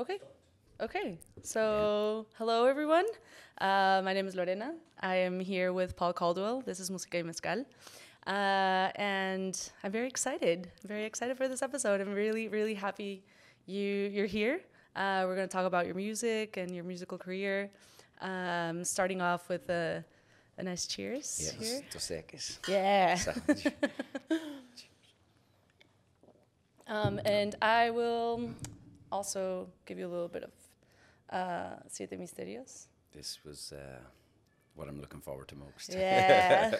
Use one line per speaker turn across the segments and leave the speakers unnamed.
Okay. Okay. So, hello everyone. Uh, my name is Lorena. I am here with Paul Caldwell. This is Música y Mezcal. Uh, and I'm very excited. Very excited for this episode. I'm really, really happy you you're here. Uh, we're going to talk about your music and your musical career. Um, starting off with a, a nice cheers
Yes,
here. Yeah. Um, and I will also give you a little bit of uh, Siete Misterios.
this was uh, what I'm looking forward to most.
Yeah.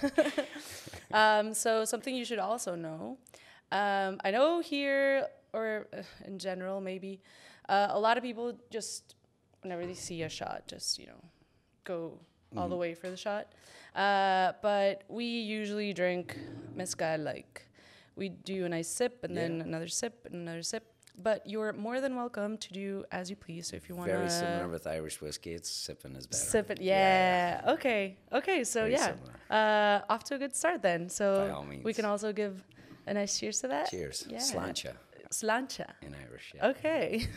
um, so something you should also know. Um, I know here, or uh, in general, maybe uh, a lot of people just whenever they see a shot, just you know, go all the way for the shot. Uh, but we usually drink mezcal like we do a nice sip and then another sip and another sip. But you're more than welcome to do as you please. So if you want to
Very similar with Irish whiskey. It's sipping is better.
Sipping, it, yeah. Okay, okay. So
Very
yeah, uh, off to a good start then. So we can also give a nice cheers to that.
Cheers.
Yeah.
Sláinte
Sláinte.
in Irish. Yeah.
Okay.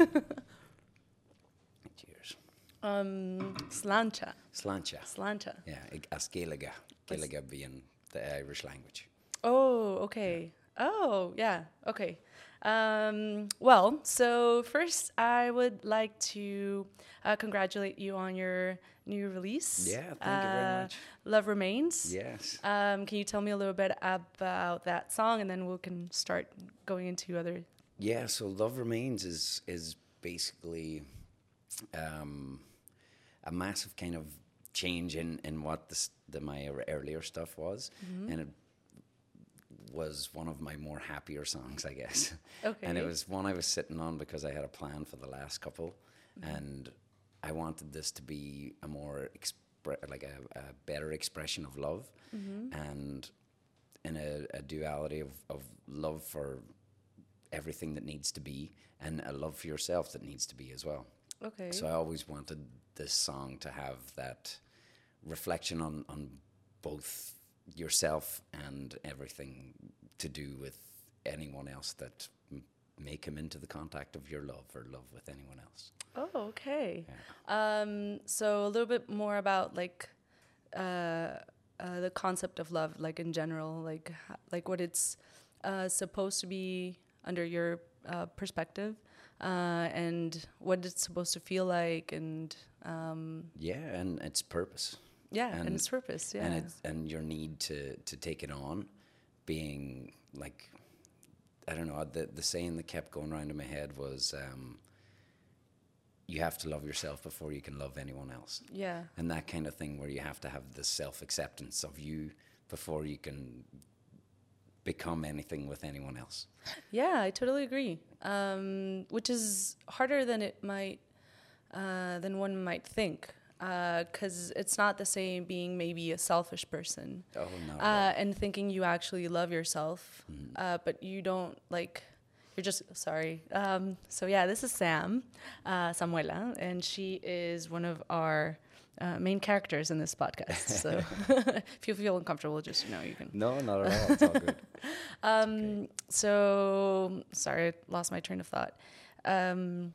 Cheers.
um, sláinte.
Sláinte.
Sláinte.
Yeah. As Gaeilge. Gaeilge being the Irish language.
Oh, okay. Oh, yeah. Okay. Um, well, so first, I would like to uh, congratulate you on your new release.
Yeah, thank you very
uh,
much.
Love Remains.
Yes.
Um, can you tell me a little bit about that song, and then we can start going into other.
Yeah, so Love Remains is is basically um, a massive kind of change in, in what the, the my earlier stuff was,
Mm-hmm.
and it was one of my more happier songs, I guess. And it was one I was sitting on because I had a plan for the last couple,
Mm-hmm.
and I wanted this to be a more expre- like a, a better expression of love,
Mm-hmm.
and in a, a duality of, of love for everything that needs to be and a love for yourself that needs to be as well.
Okay.
So I always wanted this song to have that reflection on, on both yourself and everything to do with anyone else that m- may come into the contact of your love or love with anyone else.
oh, okay. Um, so a little bit more about like uh, uh, the concept of love, like in general, like like what it's uh, supposed to be under your uh, perspective, uh, and what it's supposed to feel like, and um,
Yeah, and its purpose.
Yeah, and,
And-
its purpose. Yeah.
and and your need to to take it on, being like, I don't know. The the saying that kept going around in my head was, um, "You have to love yourself before you can love anyone else,"
yeah.
and that kind of thing, where you have to have the self acceptance of you before you can become anything with anyone else.
Yeah, I totally agree. Um, which is harder than it might, uh, than one might think, because it's not the same being maybe a selfish person
Oh no!
uh, and thinking you actually love yourself, uh, but you don't like. You're just sorry. Um, so yeah, this is Sam, uh, Samuela, and she is one of our uh, main characters in this podcast. So if you feel uncomfortable, just you know you can
no, not at all. It's all good.
um, so sorry, I lost my train of thought. Um,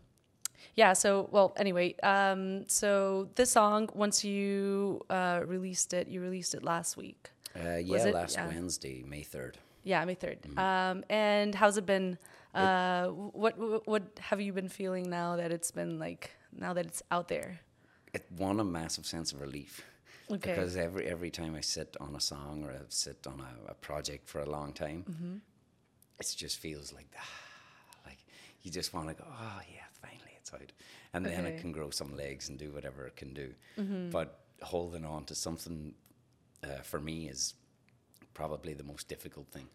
yeah. So well, anyway. Um, so this song, once you uh, released it, you released it last week.
Uh, yeah,
it-
last
yeah.
Wednesday, May third.
Yeah, May 3rd Um, and how's it been? Uh, what, what what have you been feeling now that it's been like now that it's out there?
it won a massive sense of relief
Okay.
because every every time I sit on a song or I sit on a, a project for a long time,
Mm-hmm.
it just feels like like you just want to go, oh yeah, finally it's out, and then it can grow some legs and do whatever it can do.
Mm-hmm.
But holding on to something uh, for me is probably the most difficult thing.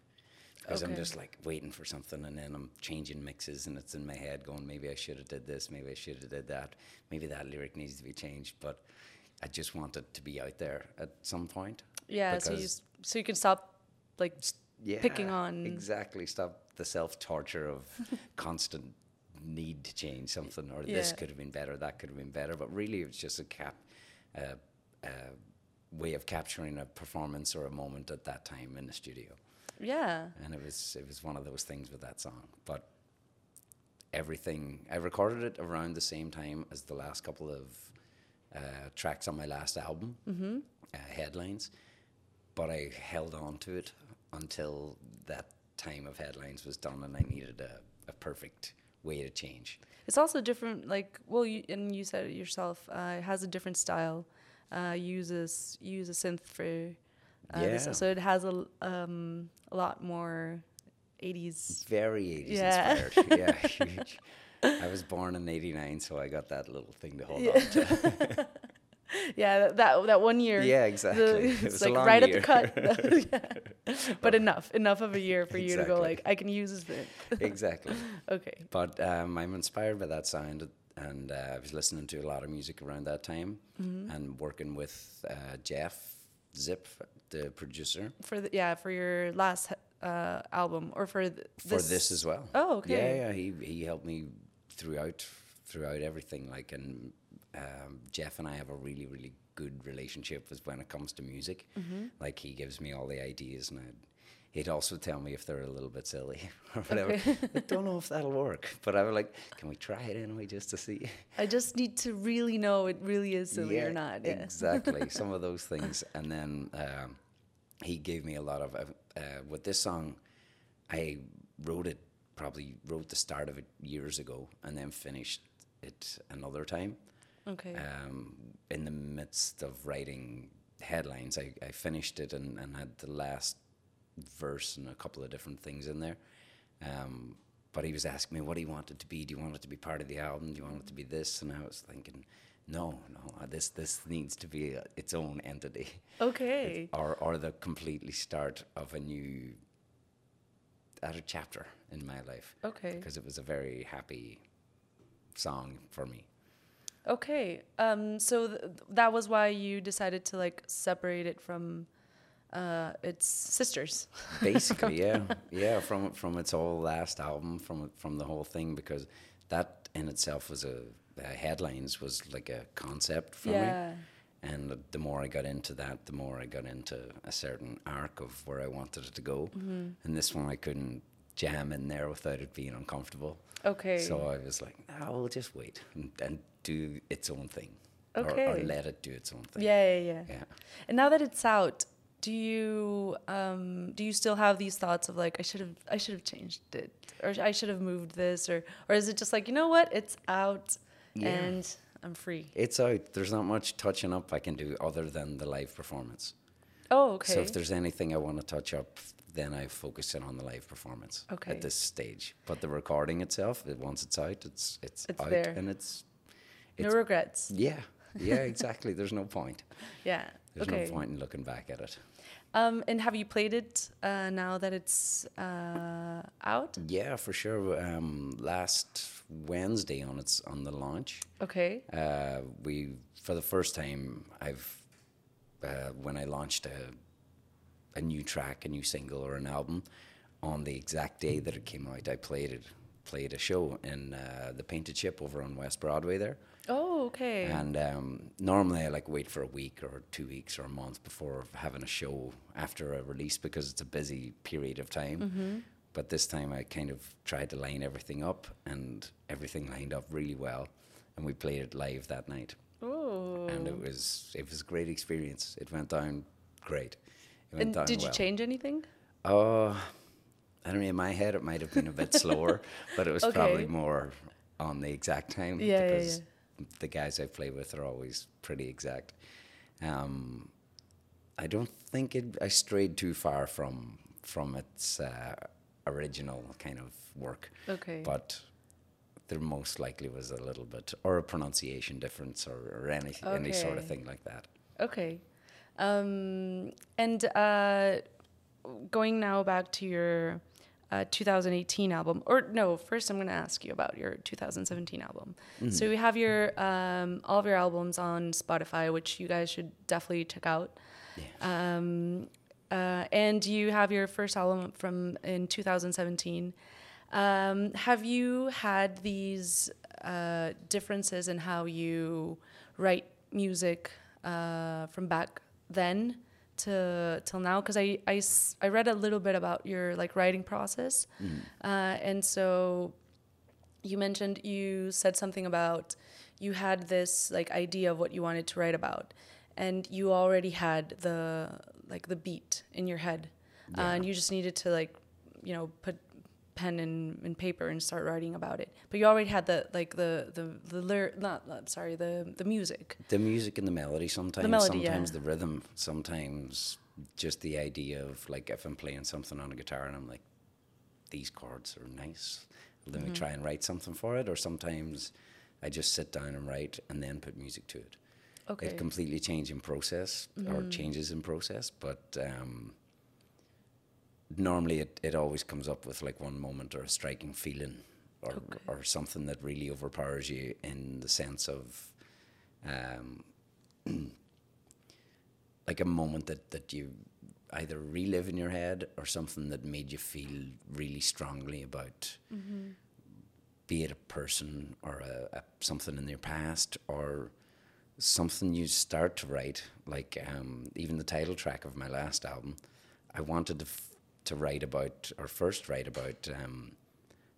Because I'm just like waiting for something, and then I'm changing mixes, and it's in my head going, maybe I should have did this, maybe I should have did that, maybe that lyric needs to be changed. But I just want it to be out there at some point.
Yeah. So you so you can stop like
Yeah,
picking on-
exactly. Stop the self torture of constant need to change something, or this could have been better, that could have been better. But really, it's just a cap, uh, uh, way of capturing a performance or a moment at that time in the studio.
yeah.
and it was it was one of those things with that song. But everything. I recorded it around the same time as the last couple of uh, tracks on my last album, mm-hmm. uh, Headlines, but I held on to it until that time of Headlines was done, and I needed a, a perfect way to change.
It's also different. Like, well, you, and you said it yourself. Uh, it has a different style. Uh, uses use a synth for. Uh, this-
Yeah.
so it has a um, a lot more, 80s.
Very 80s
Yeah.
inspired. Yeah, huge. I was born in 89, so I got that little thing to hold on to.
Yeah, that that one year.
Yeah, exactly.
The,
It
it's
was a
like right
year.
at the cut. Yeah. But enough, enough of a year for you to go like, I can use this bit.
exactly.
Okay.
But um, I'm inspired by that sound, and uh, I was listening to a lot of music around that time,
Mm-hmm.
and working with uh, Jeff Zip, the producer,
For the, yeah, for your last uh, album or for th-
for this as well.
Oh, okay.
Yeah, yeah. He he helped me throughout throughout everything. Like, and um, Jeff and I have a really really good relationship with when it comes to music.
Mm-hmm.
Like, he gives me all the ideas, and I'd, he'd also tell me if they're a little bit silly or whatever.
Okay.
I don't know if that'll work, but I was like, can we try it anyway just to see?
I just need to really know it really is silly or not. Yeah.
Exactly. Some of those things. And then um, he gave me a lot of, uh, uh, with this song, I wrote it, probably wrote the start of it years ago and then finished it another time.
Okay.
Um, in the midst of writing headlines, I, I finished it and, and had the last verse and a couple of different things in there. Um, but he was asking me what he wanted to be. Do you want it to be part of the album? Do you want it to be this? And I was thinking, no, no, this this needs to be uh its own entity,
okay.
or or the completely start of a new, a chapter in my life.
Okay.
Because it was a very happy song for me.
Okay. Um. So th- that was why you decided to like separate it from uh its sisters.
basically yeah yeah from from its whole last album from from the whole thing because that in itself was a uh, headlines was like a concept for
Yeah.
me and the more i got into that the more i got into a certain arc of where i wanted it to go
Mm-hmm.
and this one i couldn't jam in there without it being uncomfortable
Okay.
so i was like no we'll just wait and, and do its own thing or, or
Okay.
let it do its own thing
yeah, yeah, yeah.
yeah
And now that it's out, do you um do you still have these thoughts of like I should have I should have changed it or I should have moved this or or is it just like you know what it's out
Yeah.
and I'm free?
it's out there's not much touching up i can do other than the live performance
Oh, okay.
So if there's anything I want to touch up, then I focus in on the live performance
Okay.
at this stage. But the recording itself, it, once it's out, it's it's,
It's
out
there.
and it's
no regrets.
yeah yeah exactly. There's no point.
Yeah.
There's
okay.
no point in looking back at it.
Um, and have you played it uh, now that it's uh, out?
Yeah, for sure. Um, last Wednesday on its on the launch,
Okay.
uh, we for the first time I've uh, when I launched a a new track, a new single or an album, on the exact day that it came out, I played it, played a show in uh, the Painted Ship over on West Broadway there.
Oh, okay.
And um, normally I like wait for a week or two weeks or a month before having a show after a release because it's a busy period of time. But this time I kind of tried to line everything up and everything lined up really well. And we played it live that night.
oh.
And it was it was a great experience. It went down great.
And did you
well.
change anything?
Oh, I don't know. In my head, it might have been a bit slower, but it was probably more on the exact time
Yeah, yeah,
because the guys I play with are always pretty exact. Um, I don't think it, I strayed too far from from its uh, original kind of work,
Okay.
but there most likely was a little bit or a pronunciation difference or, or any any sort of thing like that.
Okay. Um, and uh, going now back to your uh, 2018 album, or no, first I'm going to ask you about your 2017 album. So we have your um, all of your albums on Spotify, which you guys should definitely check out. Um, uh, and you have your first album from in 2017. Um, have you had these uh, differences in how you write music uh, from back then to till now? Because I, I, I read a little bit about your like writing process, uh, and so you mentioned you said something about you had this like idea of what you wanted to write about, and you already had the like the beat in your head, uh, and you just needed to like you know put pen and, and paper and start writing about it. But you already had the like the the the lyr- not uh, sorry the the music.
The music and the melody sometimes, The
melody, yeah.
sometimes the rhythm, sometimes just the idea of like if I'm playing something on a guitar and I'm like, these chords are nice. Let
Mm-hmm.
me try and write something for it. Or sometimes I just sit down and write and then put music to it.
Okay.
It completely changing process or changes in process, but um, normally it, it always comes up with like one moment or a striking feeling or or something that really overpowers you in the sense of um, like a moment that, that you either relive in your head or something that made you feel really strongly about be it a person or a, a something in your past or something you start to write like um, even the title track of my last album i wanted to, f- to write about or first write about um,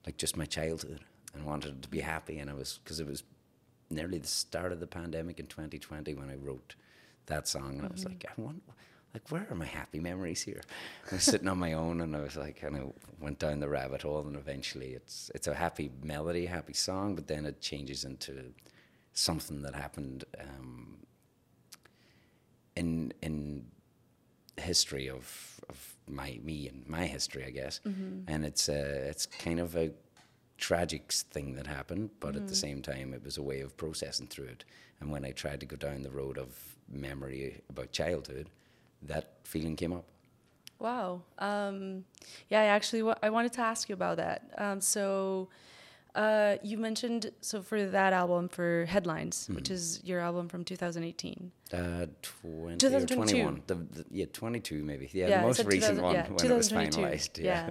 like just my childhood and wanted to be happy. And i was because it was nearly the start of the pandemic in 2020 when i wrote that song. And i was like i want like where are my happy memories here? I was sitting on my own and i was like and I went down the rabbit hole and eventually it's it's a happy melody happy song but then it changes into something that happened um, in in history of of my me and my history, I guess. And it's a, it's kind of a tragic thing that happened, but at the same time, it was a way of processing through it. And when I tried to go down the road of memory about childhood, that feeling came up.
Wow. Um, yeah, I actually wa- I wanted to ask you about that. Um, so uh, you mentioned so for that album for Headlines, which is your album from 2018.
Uh, 20 or
2022.
21. The, the, yeah, 22 maybe. Yeah,
Yeah,
the most recent one
yeah,
when it was finalized. Yeah.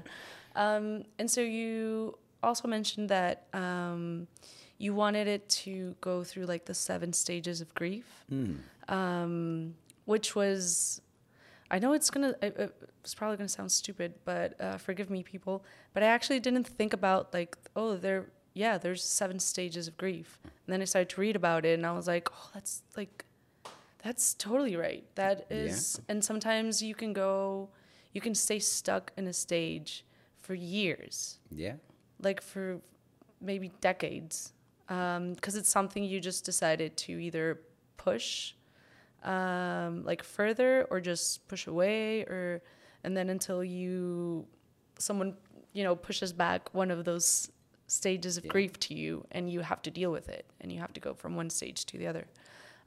Um, and so you also mentioned that um, you wanted it to go through like the seven stages of grief,
Hmm.
um, which was, I know it's gonna, it, it's probably gonna sound stupid, but uh, forgive me, people. But I actually didn't think about like, oh, there, yeah, there's seven stages of grief. And then I started to read about it, and I was like, oh, that's like that's totally right. That is, Yeah. and sometimes you can go, you can stay stuck in a stage for years,
Yeah.
like for maybe decades, because it's something you just decided to either push, um, like further, or just push away, or and then until you, someone you know pushes back one of those stages of
Yeah.
grief to you, and you have to deal with it, and you have to go from one stage to the other.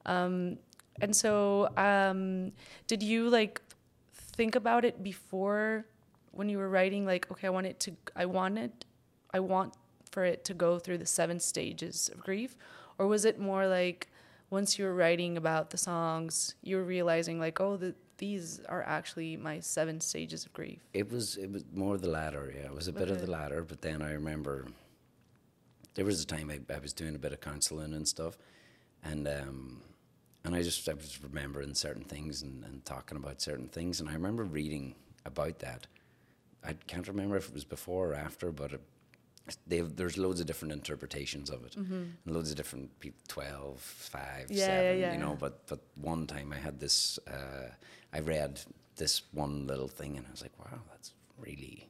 Um, and so, um, did you like think about it before when you were writing? Like, okay, I want it to, I want it, I want for it to go through the seven stages of grief, or was it more like once you were writing about the songs, you were realizing like, oh, the, these are actually my seven stages of grief.
It was it was more the latter. Yeah, it was a bit of the latter. But then I remember there was a time I, I was doing a bit of counselling and stuff, and um, and I just I was remembering certain things and, and talking about certain things, and I remember reading about that. I can't remember if it was before or after, but it, they there's loads of different interpretations of it, and loads of different people, 12, 5,
Mm-hmm. Yeah,
7,
yeah,
you know. But but one time I had this, uh, I read this one little thing, and I was like, wow, that's really.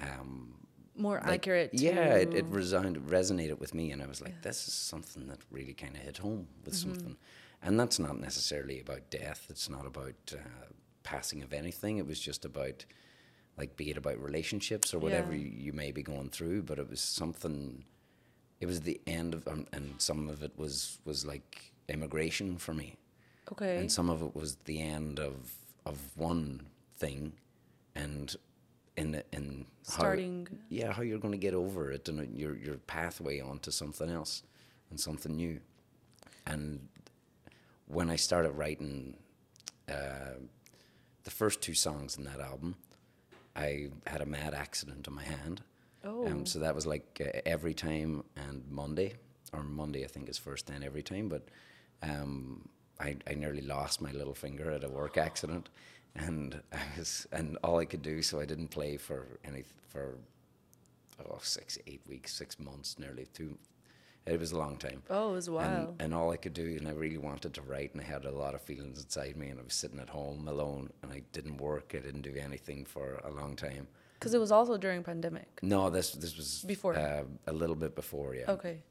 Um,
More
like,
accurate.
Yeah, it, it resounded, resonated with me, and I was like, this is something that really kind of hit home with
Mm-hmm.
something. And that's not necessarily about death. It's not about uh, passing of anything. It was just about, like, be it about relationships or whatever
Yeah.
you, you may be going through. But it was something. It was the end of, um, and some of it was was like immigration for me
okay.
and some of it was the end of of one thing, and in in how-
Starting.
yeah, how you're going to get over it and your your pathway onto something else and something new. And when I started writing uh, the first two songs in that album, I had a mad accident on my hand.
Oh.
Um, so that was like uh, every time and Monday, or Monday I think is first then every time. But um, I, I nearly lost my little finger at a work accident, and I was and all I could do, so I didn't play for any for oh six eight weeks, six months, nearly two. It was a long time.
Oh, it was a while.
And, and all I could do, and I really wanted to write, and I had a lot of feelings inside me, and I was sitting at home alone, and I didn't work, I didn't do anything for a long time.
Because it was also during pandemic.
No, this this was
Before.
uh, a little bit before, yeah.
Okay.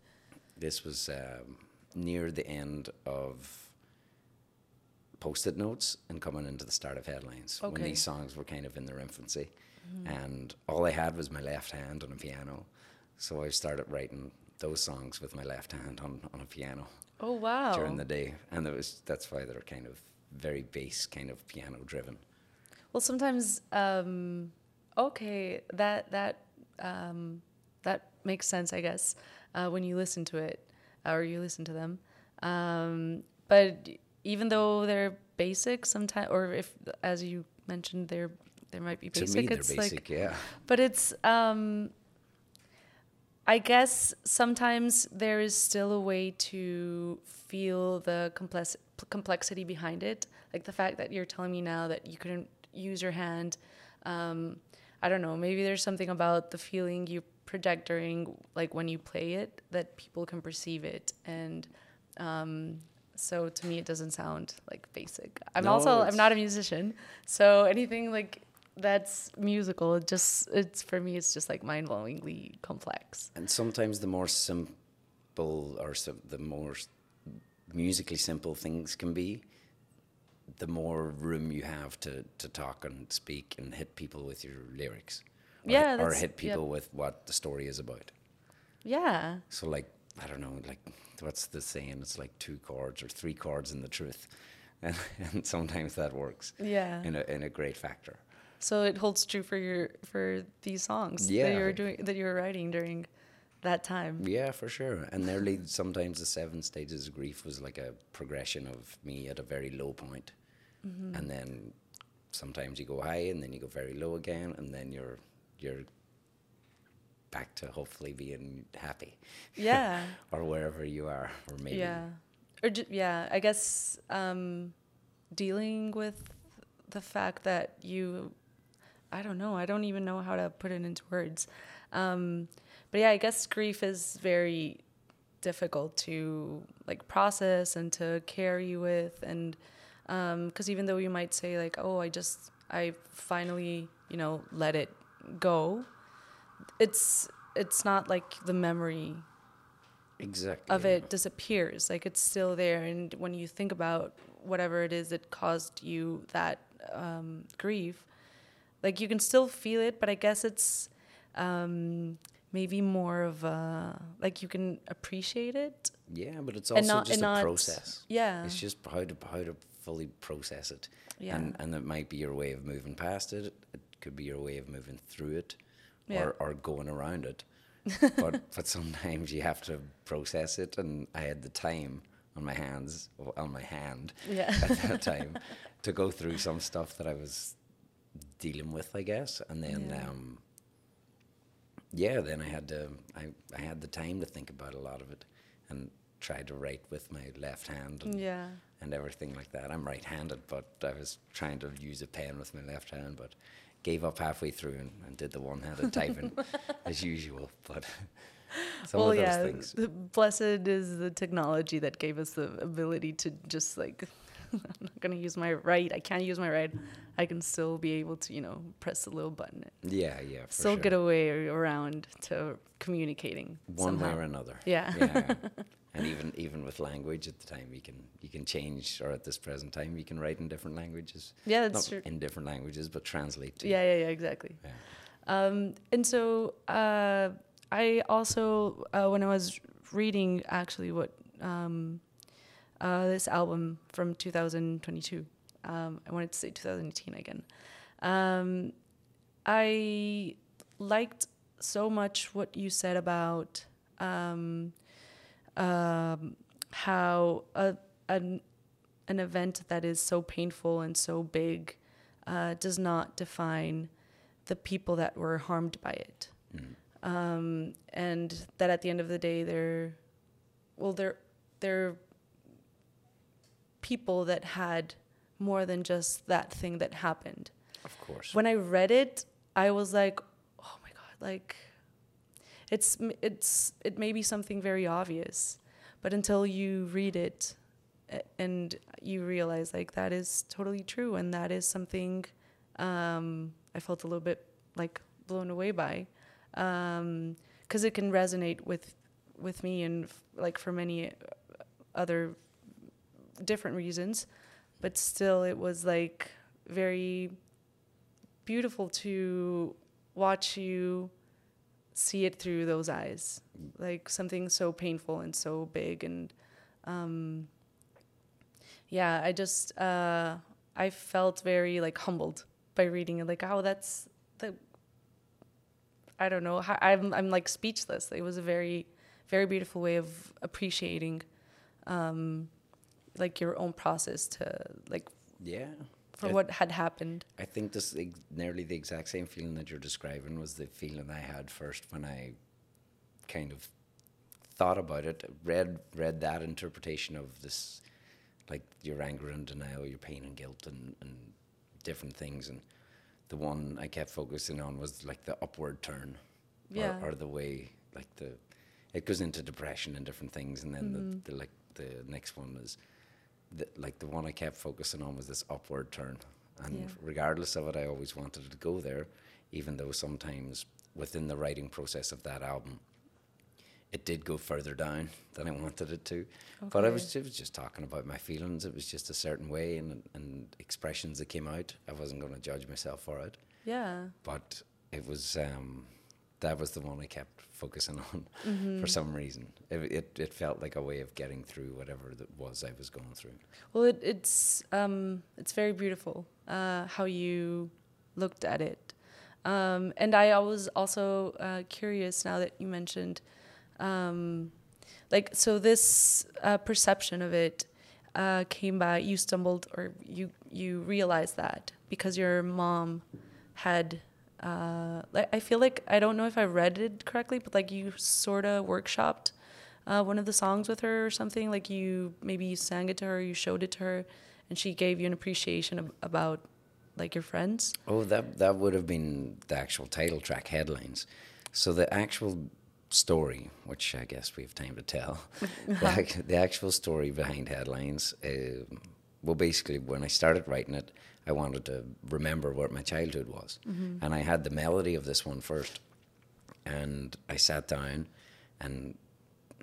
This was um, near the end of post-it notes and coming into the start of headlines when these songs were kind of in their infancy, and all I had was my left hand on a piano, so I started writing those songs with my left hand on, on a piano
Oh wow.
during the day, and it was that's why they're kind of very bass, kind of piano driven.
Well, sometimes, um, okay, that that um, that makes sense, I guess, uh, when you listen to it or you listen to them. Um, but even though they're basic, sometimes, or if, as you mentioned, they're they might be basic.
to me, they're
it's
basic,
like,
yeah.
but it's. Um, I guess sometimes there is still a way to feel the complex complexity behind it, like the fact that you're telling me now that you couldn't use your hand. Um, I don't know. Maybe there's something about the feeling you project during, like when you play it, that people can perceive it, and um, so to me, it doesn't sound like basic. I'm
No,
also I'm not a musician, so anything like that's musical, it just it's for me, it's just like mind blowingly complex.
And sometimes the more simple or sim- the more musically simple things can be, the more room you have to, to talk and speak and hit people with your lyrics. Or
Yeah,
hit- or hit people with what the story is about.
Yeah,
So, like, I don't know, like, what's the saying? It's like two chords or three chords in the truth. And, and sometimes that works
yeah.
in a, in a great factor.
So it holds true for your for these songs that you were doing that you were writing during that time.
Yeah, for sure. And nearly sometimes the seven stages of grief was like a progression of me at a very low point.
Mm-hmm.
and then sometimes you go high, and then you go very low again, and then you're you're back to hopefully being happy,
Yeah.
or wherever you are, or maybe
Yeah. Or yeah, I guess um, dealing with the fact that you, I don't know, I don't even know how to put it into words. Um, but yeah, I guess grief is very difficult to like process and to carry with, and because even though you might say like, oh, I just, I finally, you know, let it go. It's it's not like the memory
exactly
of it disappears. Like it's still there, and when you think about whatever it is that caused you that um, grief, like you can still feel it, but I guess it's um, maybe more of a like you can appreciate it.
Yeah, but it's also
not-
just a
not-
process.
Yeah.
It's just how to how to fully process it.
Yeah.
And and it might be your way of moving past it. It could be your way of moving through it
Yeah.
or, or going around it. but but sometimes you have to process it and I had the time on my hands on my hand
Yeah.
at that time to go through some stuff that I was dealing with, I guess. And then
Yeah.
um yeah, then I had to I, I had the time to think about a lot of it and tried to write with my left hand and,
Yeah.
and everything like that. I'm right handed but I was trying to use a pen with my left hand but gave up halfway through and, and did the one handed typing as usual. But some
well,
of those
yeah.
things.
the- Blessed is the technology that gave us the ability to just like. I'm not gonna use my right. I can't use my right. I can still be able to, you know, press the little button.
Yeah, yeah.
Still
sure.
get a way around to communicating
one way or another.
Yeah.
yeah. And even even with language at the time, you can you can change, or at this present time, you can write in different languages.
Yeah, that's
Not
true.
in different languages, but translate. To,
Yeah, yeah, yeah, exactly.
Yeah.
Um, and so uh, I also, uh, when I was reading actually what um, uh, this album from 2022, um, I wanted to say 2018 again. Um, I liked so much what you said about um, how a, an, an event that is so painful and so big uh, does not define the people that were harmed by it. Um, and that at the end of the day, they're, well, they're, they're people that had more than just that thing that happened.
Of course.
When I read it, I was like, oh my God, like, it's it's it may be something very obvious, but until you read it and you realize like that is totally true and that is something um, I felt a little bit like blown away by because it can resonate with with me and like for many other different reasons, but still it was like very beautiful to watch you see it through those eyes, like something so painful and so big and um, yeah, I just uh, I felt very like humbled by reading it, like oh that's the I don't know I'm I'm like speechless. It was a very very beautiful way of appreciating um, like your own process to like
Yeah.
For
I-
what had happened.
I think this nearly the exact same feeling that you're describing was the feeling I had first when I kind of thought about it, read read that interpretation of this, like your anger and denial, your pain and guilt, and, and different things. And the one I kept focusing on was like the upward turn,
Yeah.
or, or the way like the it goes into depression and different things, and then the, mm-hmm. the like the next one is the, like the one I kept focusing on was this upward turn. And
Yeah.
regardless of it, I always wanted to go there, even though sometimes within the writing process of that album, it did go further down than I wanted it to. But I was, it was just talking about my feelings. It was just a certain way and, and expressions that came out. I wasn't going to judge myself for it.
Yeah.
But it was, um, that was the one I kept focusing on
Mm-hmm.
for some reason. It, it, it felt like a way of getting through whatever that was I was going through.
Well, it, it's um, it's very beautiful uh, how you looked at it, um, and I was also uh, curious now that you mentioned, um, like, so this uh, perception of it uh, came by you stumbled or you you realized that because your mom had. Uh, like I feel like I don't know if I read it correctly, but like you sort of workshopped uh, one of the songs with her or something. Like you maybe you sang it to her, you showed it to her, and she gave you an appreciation ab- about like your friends.
Oh, that that would have been the actual title track headlines. So the actual story, which I guess we have time to tell, the, ac- the actual story behind headlines. Uh, well, basically, when I started writing it, I wanted to remember what my childhood was, and I had the melody of this one first, and I sat down, and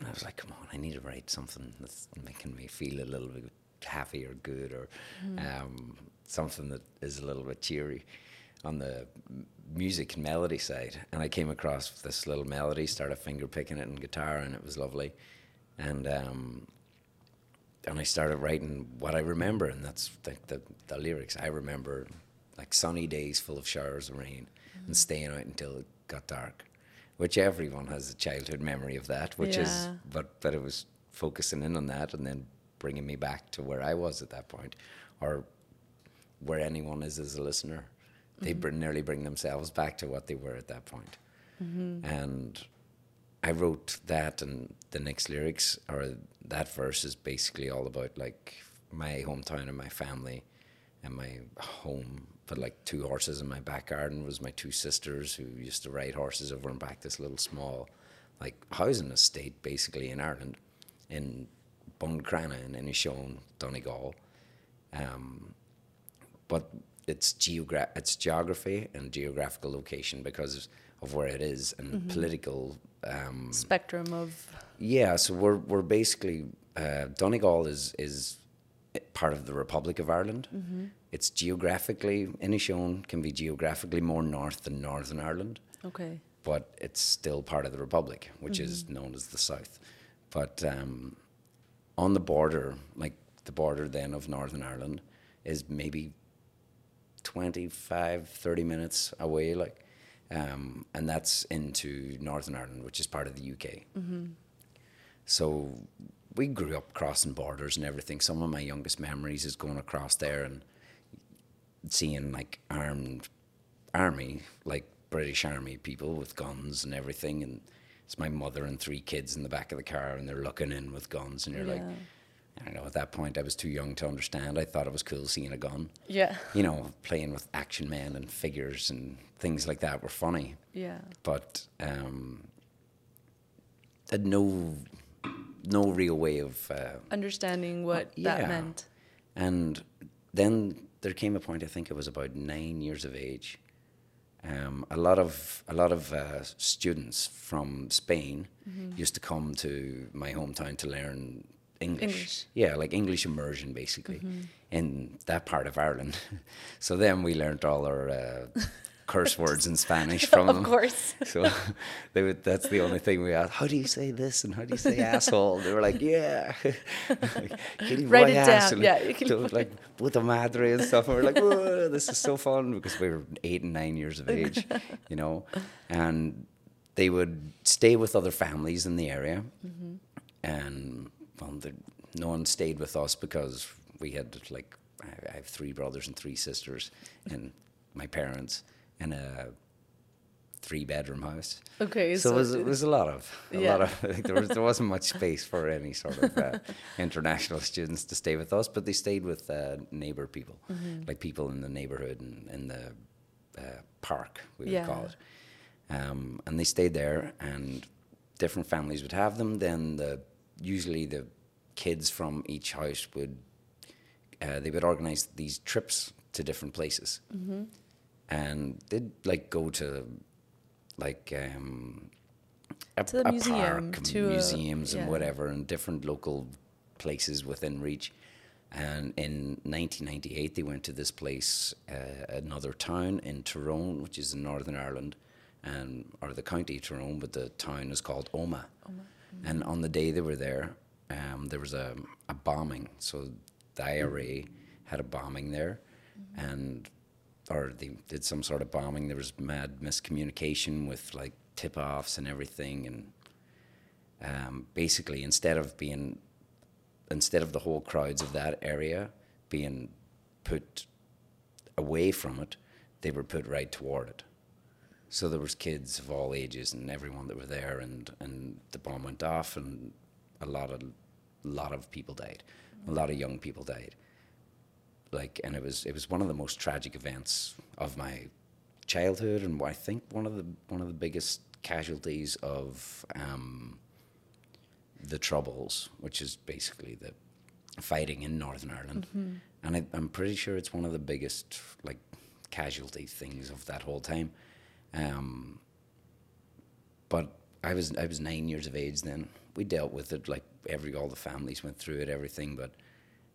I was like, "Come on, I need to write something that's making me feel a little bit happy or good, or um, something that is a little bit cheery." On the music and melody side, and I came across this little melody, started finger picking it in guitar, and it was lovely, and um, and I started writing what I remember, and that's the, the, the lyrics. I remember like sunny days full of showers of rain and mm-hmm. staying out until it got dark, which everyone has a childhood memory of that. Which is,
Yeah.
but but it was focusing in on that and then bringing me back to where I was at that point, or where anyone is as a listener. They mm-hmm. br- nearly bring themselves back to what they were at that point. Mm-hmm. And I wrote that, and the next lyrics or that verse is basically all about like my hometown and my family and my home. But like two horses in my back garden was my two sisters who used to ride horses over and back this little small, like housing estate basically in Ireland, in Buncrana in Inishowen, Donegal. Um, but it's geogra- it's geography and geographical location because of where it is and political um,
Spectrum of
yeah, so we're we're basically uh, Donegal is is part of the Republic of Ireland. It's geographically Inishowen can be geographically more north than Northern Ireland,
okay.
but it's still part of the Republic, which is known as the South. But um, on the border, like the border then of Northern Ireland, is maybe 25, 30 minutes away, like, um, and that's into Northern Ireland, which is part of the UK. So we grew up crossing borders and everything. Some of my youngest memories is going across there and seeing like armed army, like British army people with guns and everything. And it's my mother and three kids in the back of the car, and they're looking in with guns, and you're like,
Yeah.
I don't know. At that point, I was too young to understand. I thought it was cool seeing a gun.
Yeah.
You know, playing with action men and figures and things like that were funny
Yeah.
but um, had no no real way of uh,
Understanding what
yeah.
that meant.
and then there came a point I think I was about nine years of age. Um, a lot of a lot of uh, students from Spain
Mm-hmm.
used to come to my hometown to learn English.
English.
Yeah, like English immersion basically
Mm-hmm.
in that part of Ireland. so then we learned all our uh, curse words in Spanish from
Of
them.
course.
So they would, that's the only thing we asked. How do you say this and how do you say asshole? They were like, yeah. like, "Que
Write it
vayas,"
down.
and
Yeah, you can
so it was like puta madre and stuff. And we are like, Whoa, this is so fun because we were eight and nine years of age, you know. And they would stay with other families in the area. And well, the, no one stayed with us because we had like, I, have three brothers and three sisters and my parents in a three bedroom house.
Okay,
So,
so
it, was,
it-
it was a lot of a
Yeah.
lot of like, there was there wasn't much space for any sort of uh, international students to stay with us, but they stayed with uh, neighbor people,
Mm-hmm.
like people in the neighborhood and in the uh, park we
Yeah.
would call it, um, and they stayed there, and different families would have them. Then the usually the kids from each house would uh, they would organize these trips to different places,
Mm-hmm.
and they'd like go to like um, a,
To the museum,
park,
to a-
museums, and whatever, and different local places within reach. And in 1998, they went to this place, uh, another town in Tyrone, which is in Northern Ireland, and or the county Tyrone, but the town is called Omagh. And on the day they were there, um, there was a, a bombing. So the IRA had a bombing there, and or they did some sort of bombing. There was mad miscommunication with like tip-offs and everything, and um, basically instead of being instead of the whole crowds of that area being put away from it, they were put right toward it. So there was kids of all ages and everyone that were there, and, and the bomb went off, and a lot of lot of people died, a lot of young people died. Like, and it was it was one of the most tragic events of my childhood, and I think one of the one of the biggest casualties of um, the Troubles, which is basically the fighting in Northern Ireland, and I, I'm pretty sure it's one of the biggest like casualty things of that whole time. Um, but I was I was nine years of age then. We dealt with it like every all the families went through it, everything. But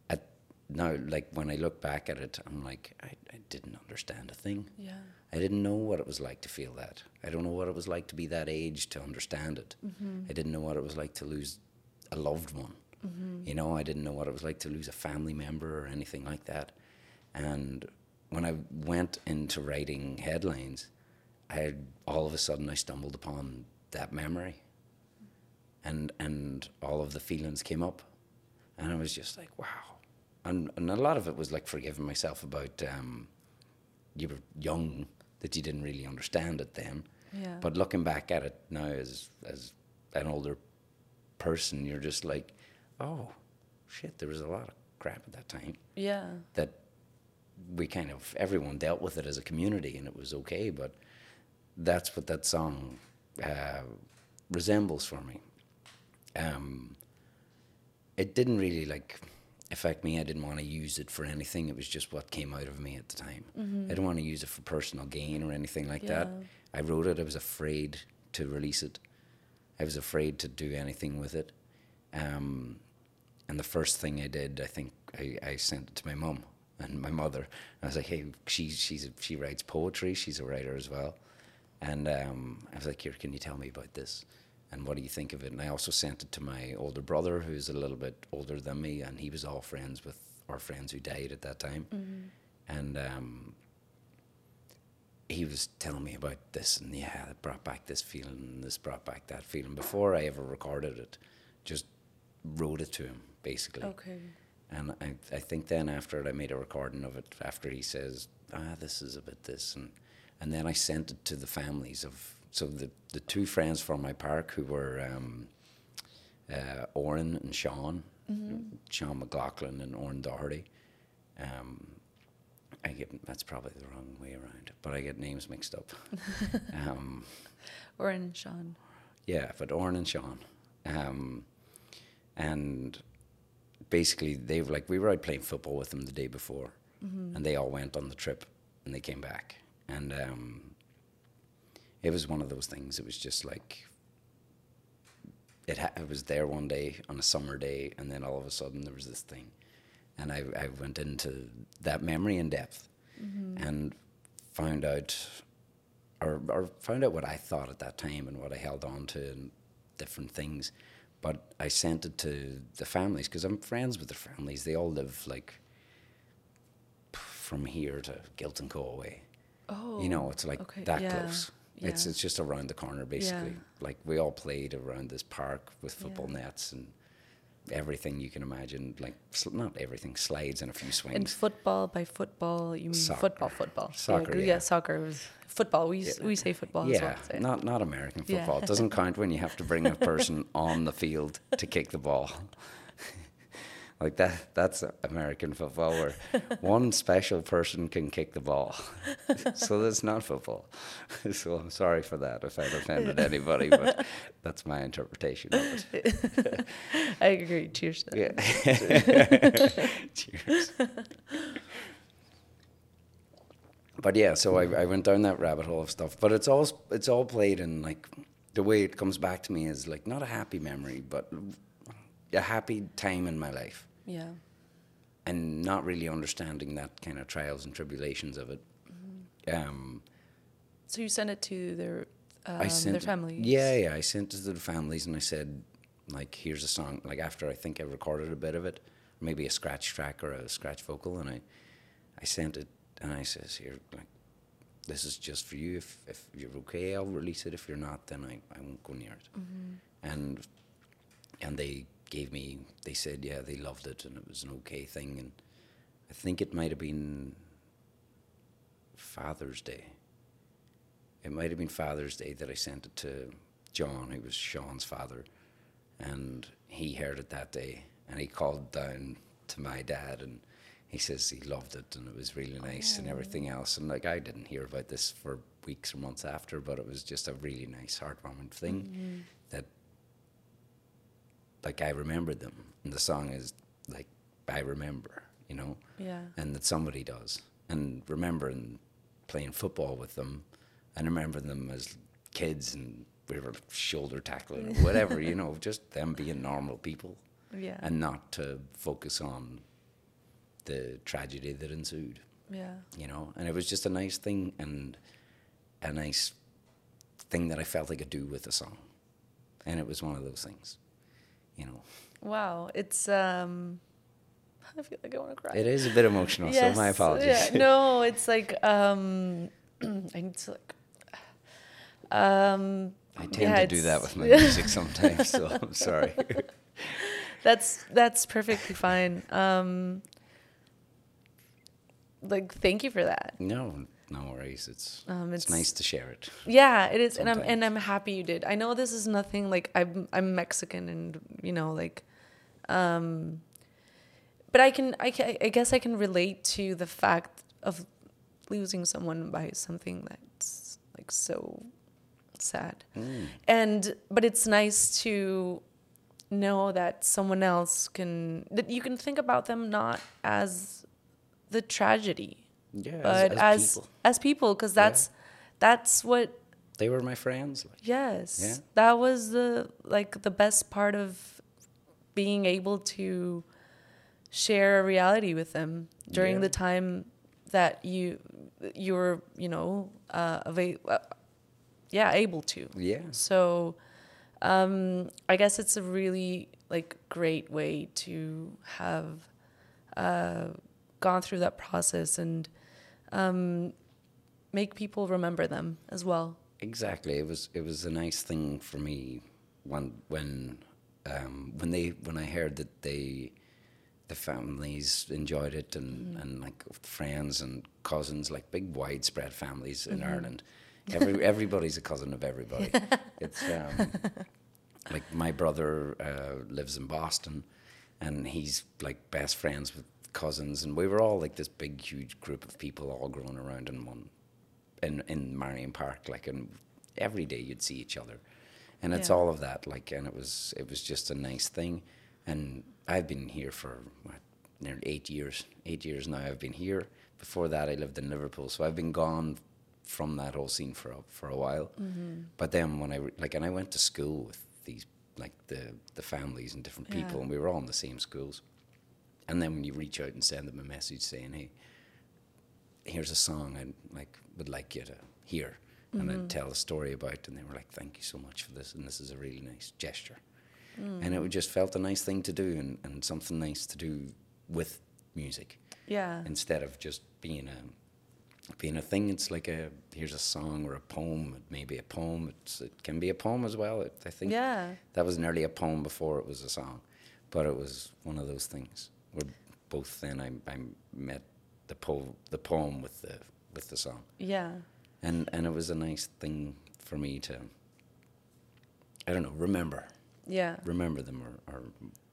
at now, like when I look back at it, I'm like I, I didn't understand a thing.
Yeah.
I didn't know what it was like to feel that. I don't know what it was like to be that age to understand it. I didn't know what it was like to lose a loved one. You know, I didn't know what it was like to lose a family member or anything like that. And when I went into writing headlines, I had, all of a sudden I stumbled upon that memory. And and all of the feelings came up. And I was just like, wow. And and a lot of it was like forgiving myself about um, you were young that you didn't really understand it then.
Yeah.
But looking back at it now as as an older person, you're just like, oh, shit, there was a lot of crap at that time
Yeah.
that we kind of everyone dealt with it as a community and it was okay. But that's what that song uh, resembles for me. Um, it didn't really like affect me. I didn't want to use it for anything. It was just what came out of me at the time. I didn't want to use it for personal gain or anything like that. I wrote it. I was afraid to release it. I was afraid to do anything with it. Um, and the first thing I did, I think I, I sent it to my mum and my mother. I was like, "Hey, she she's a, she writes poetry. She's a writer as well." And um, I was like, "Here, can you tell me about this? And what do you think of it?" And I also sent it to my older brother, who's a little bit older than me, and he was all friends with our friends who died at that time. And um, he was telling me about this, and yeah, it brought back this feeling, and this brought back that feeling. Before I ever recorded it, just wrote it to him basically.
Okay.
And I, I think then after it, I made a recording of it. After he says, "Ah, this is a bit this," and and then I sent it to the families of so the the two friends from my park who were um, uh, Oran and Sean, Sean McLaughlin and Oran Doherty. Um, I get that's probably the wrong way around, but I get names mixed up. um,
Or in Sean.
yeah, but Oran and Sean, um, and basically they were like we were out playing football with them the day before, and they all went on the trip and they came back, and um, it was one of those things. It was just like it, ha- it was there one day on a summer day, and then all of a sudden there was this thing, and I, I went into that memory in depth, and found out, or or found out what I thought at that time and what I held on to and different things, but I sent it to the families because I'm friends with the families. They all live like from here to Guilt and Co away.
Oh.
You know, it's like
okay,
that
yeah,
close. It's
yeah.
it's just around the corner basically. Like we all played around this park with football
Yeah.
nets and everything you can imagine. Like not everything, slides and a few swings.
And football by football, you mean
Soccer.
football, football.
Soccer,
yeah,
yeah.
soccer was football. We s we say football as
yeah,
well.
not not American
Yeah.
football. It doesn't count when you have to bring a person on the field to kick the ball. Like that that's American football where one special person can kick the ball. so that's not football. so I'm sorry for that if I've offended anybody, but that's my interpretation of it.
I agree. Cheers. that.
Yeah. Cheers. But yeah, so I, I went down that rabbit hole of stuff. But it's all it's all played in like the way it comes back to me is like not a happy memory, but a happy time in my life,
Yeah.
and not really understanding that kind of trials and tribulations of it. Um,
So you sent it to their um,
I sent
their families.
Yeah, yeah. I sent it to the families and I said, like, here's a song. Like after I think I recorded a bit of it, maybe a scratch track or a scratch vocal, and I, I sent it and I says, here, like, this is just for you. If if you're okay, I'll release it. If you're not, then I, I won't go near it. And and they gave me. They said, yeah, they loved it and it was an okay thing. And I think it might have been Father's Day it might have been Father's Day that I sent it to John, who was Sean's father, and he heard it that day, and he called down to my dad, and he says he loved it, and it was really nice, and everything else, and like I didn't hear about this for weeks or months after, but it was just a really nice, heartwarming thing mm-hmm. that, like, I remembered them, and the song is like I remember, you know
Yeah.
and that somebody does. And remembering playing football with them and remembering them as kids and we were shoulder tackling or whatever, you know, just them being normal people
Yeah.
and not to focus on the tragedy that ensued,
yeah.
you know. And it was just a nice thing and a nice thing that I felt I could do with the song. And it was one of those things, you know.
Wow. It's um. I feel like I want to cry.
It is a bit emotional, so my apologies.
Yeah, no, it's like um, I need to like. Um,
I tend
yeah,
to do that with my music sometimes, so I'm sorry.
that's that's perfectly fine. Um, like, thank you for that.
No, no worries. It's
Um,
it's,
it's-
nice to share it.
Yeah, it is, and I'm and I'm happy you did. I know this is nothing like I'm I'm Mexican, and you know like, um, but I can I can, I guess I can relate to the fact of losing someone by something that's like so sad,
Mm.
and but it's nice to know that someone else can that you can think about them not as the tragedy,
Yeah,
but
as,
as
people,
because that's that's what
they were my friends. Like,
Yes.
Yeah.
That was the like the best part of being able to share a reality with them during
Yeah.
the time that you you were, you know, uh, uh yeah, able to.
yeah,
So um I guess it's a really like great way to have uh gone through that process and um make people remember them as well.
exactly. It was it was a nice thing for me when when um, when they when I heard that they the families enjoyed it and, and like friends and cousins, like big widespread families in Ireland. Every everybody's a cousin of everybody. it's um, like my brother uh, lives in Boston, and he's like best friends with cousins, and we were all like this big, huge group of people all growing around in one, in in Marion Park, like and every day you'd see each other, and it's
Yeah.
all of that. Like, and it was it was just a nice thing, and I've been here for what, nearly eight years. Eight years now. I've been here. Before that, I lived in Liverpool, so I've been gone from that whole scene for a, for a while. Mm-hmm. But then when I like, and I went to school with these like the the families and different people,
Yeah.
and we were all in the same schools. And then when you reach out and send them a message saying, "Hey, here's a song I like would like you to hear," and then mm-hmm. tell a story about, and they were like, "Thank you so much for this, and this is a really nice gesture." Mm. And it just felt a nice thing to do, and, and something nice to do with music
Yeah.
instead of just being a being a thing. It's like a here's a song or a poem. It may be a poem. It's, it can be a poem as well. It, I think
Yeah.
that was nearly a poem before it was a song, but it was one of those things where both then I, I met the po- the poem with the with the song,
Yeah.
and and it was a nice thing for me to I don't know remember
Yeah.
remember them or, or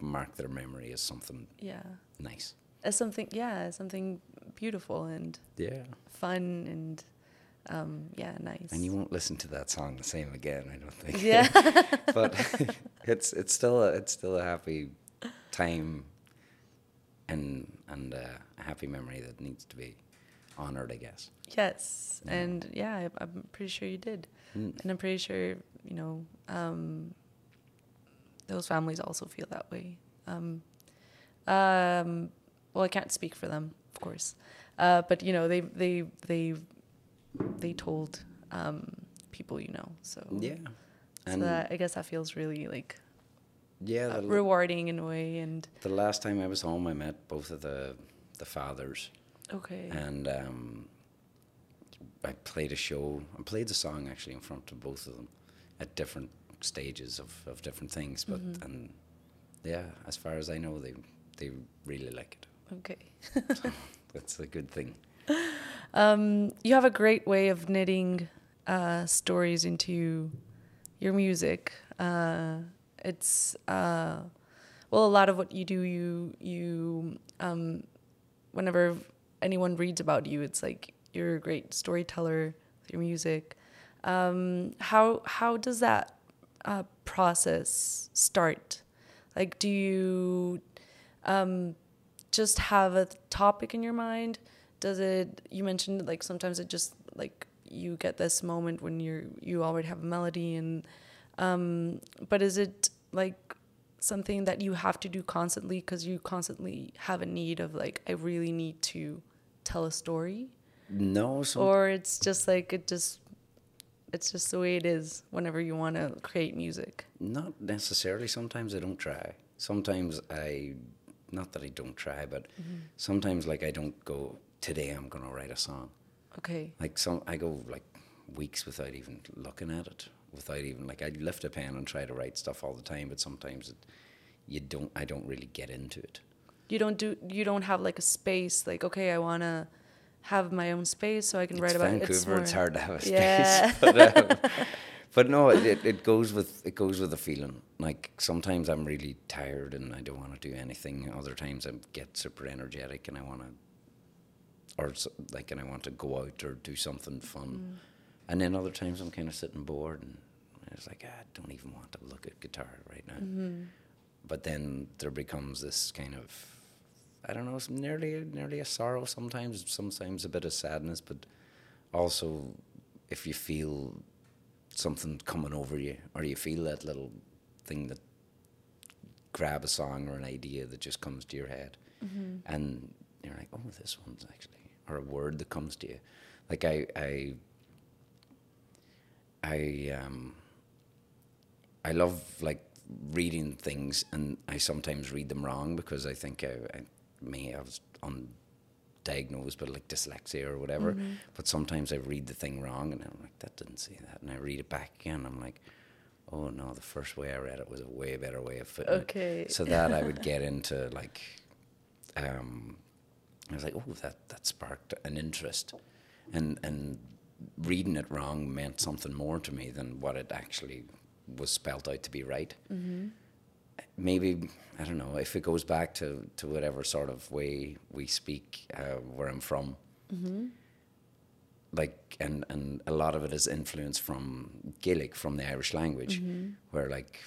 mark their memory as something
Yeah.
nice.
As something, yeah, something beautiful and
Yeah.
fun and, um, yeah, nice.
And you won't listen to that song the same again, I don't think.
Yeah.
but it's it's still a, it's still a happy time and and uh, a happy memory that needs to be honored, I guess.
yes.
Yeah.
And yeah, I, I'm pretty sure you did.
Mm.
And I'm pretty sure, you know, um, those families also feel that way. Um, um, well, I can't speak for them, of course, uh, but you know, they they they they told um, people, you know, so
Yeah.
So
And
that, I guess that feels really like
yeah,
uh, rewarding in a way, and
the last time I was home, I met both of the the fathers,
okay,
and um, I played a show. I played the song actually in front of both of them at different stages of, of different things. But
Mhm.
and yeah, as far as I know, they they really like it.
okay.
That's a good thing.
Um, you have a great way of knitting uh, stories into your music. Uh, it's uh, well, a lot of what you do, you you um, whenever anyone reads about you, it's like you're a great storyteller with your music. Um, how how does that uh, process start? Like, do you um, just have a topic in your mind? Does it? You mentioned like sometimes it just like you get this moment when you're you already have a melody and um, but is it like something that you have to do constantly because you constantly have a need of like I really need to tell a story
No, some,
or it's just like it just it's just the way it is whenever you want to create music.
not necessarily. Sometimes I don't try. Sometimes I, not that I don't try, but sometimes like I don't go. Today I'm gonna write a song.
Okay.
Like some, I go like weeks without even looking at it, without even like I lift a pen and try to write stuff all the time, but sometimes it, you don't. I don't really get into it.
You don't do you don't have like a space like okay I want to have my own space so I can
it's
write about
Vancouver.
it.
It's,
more-
hard to have a space,
Yeah.
but, um, but no, it, it, goes with it goes with the feeling. Like sometimes I'm really tired and I don't want to do anything. Other times I get super energetic and I want to, or like and I want to go out or do something fun.
Mm.
And then other times I'm kind of sitting bored and it's like "Ah, I don't even want to look at guitar right now.
Mm-hmm.
But then there becomes this kind of I don't know, it's nearly nearly a sorrow sometimes, sometimes a bit of sadness, but also if you feel something coming over you or you feel that little thing that grab a song or an idea that just comes to your head
Mm-hmm.
and you're like, oh, this one's actually, or a word that comes to you. Like I, I, I, um, I love like reading things, and I sometimes read them wrong because I think I, I may I was undiagnosed with like dyslexia or whatever.
Mm-hmm.
But sometimes I read the thing wrong, and I'm like, that didn't say that, and I read it back again. I'm like, oh no, the first way I read it was a way better way of fitting it
Okay.
so that I would get into like, um, I was like, oh, that that sparked an interest, and and reading it wrong meant something more to me than what it actually was spelt out to be right.
Mm-hmm.
Maybe I don't know if it goes back to to whatever sort of way we speak uh, where I'm from.
Mm-hmm.
like and and a lot of it is influenced from Gaelic from the Irish language, where like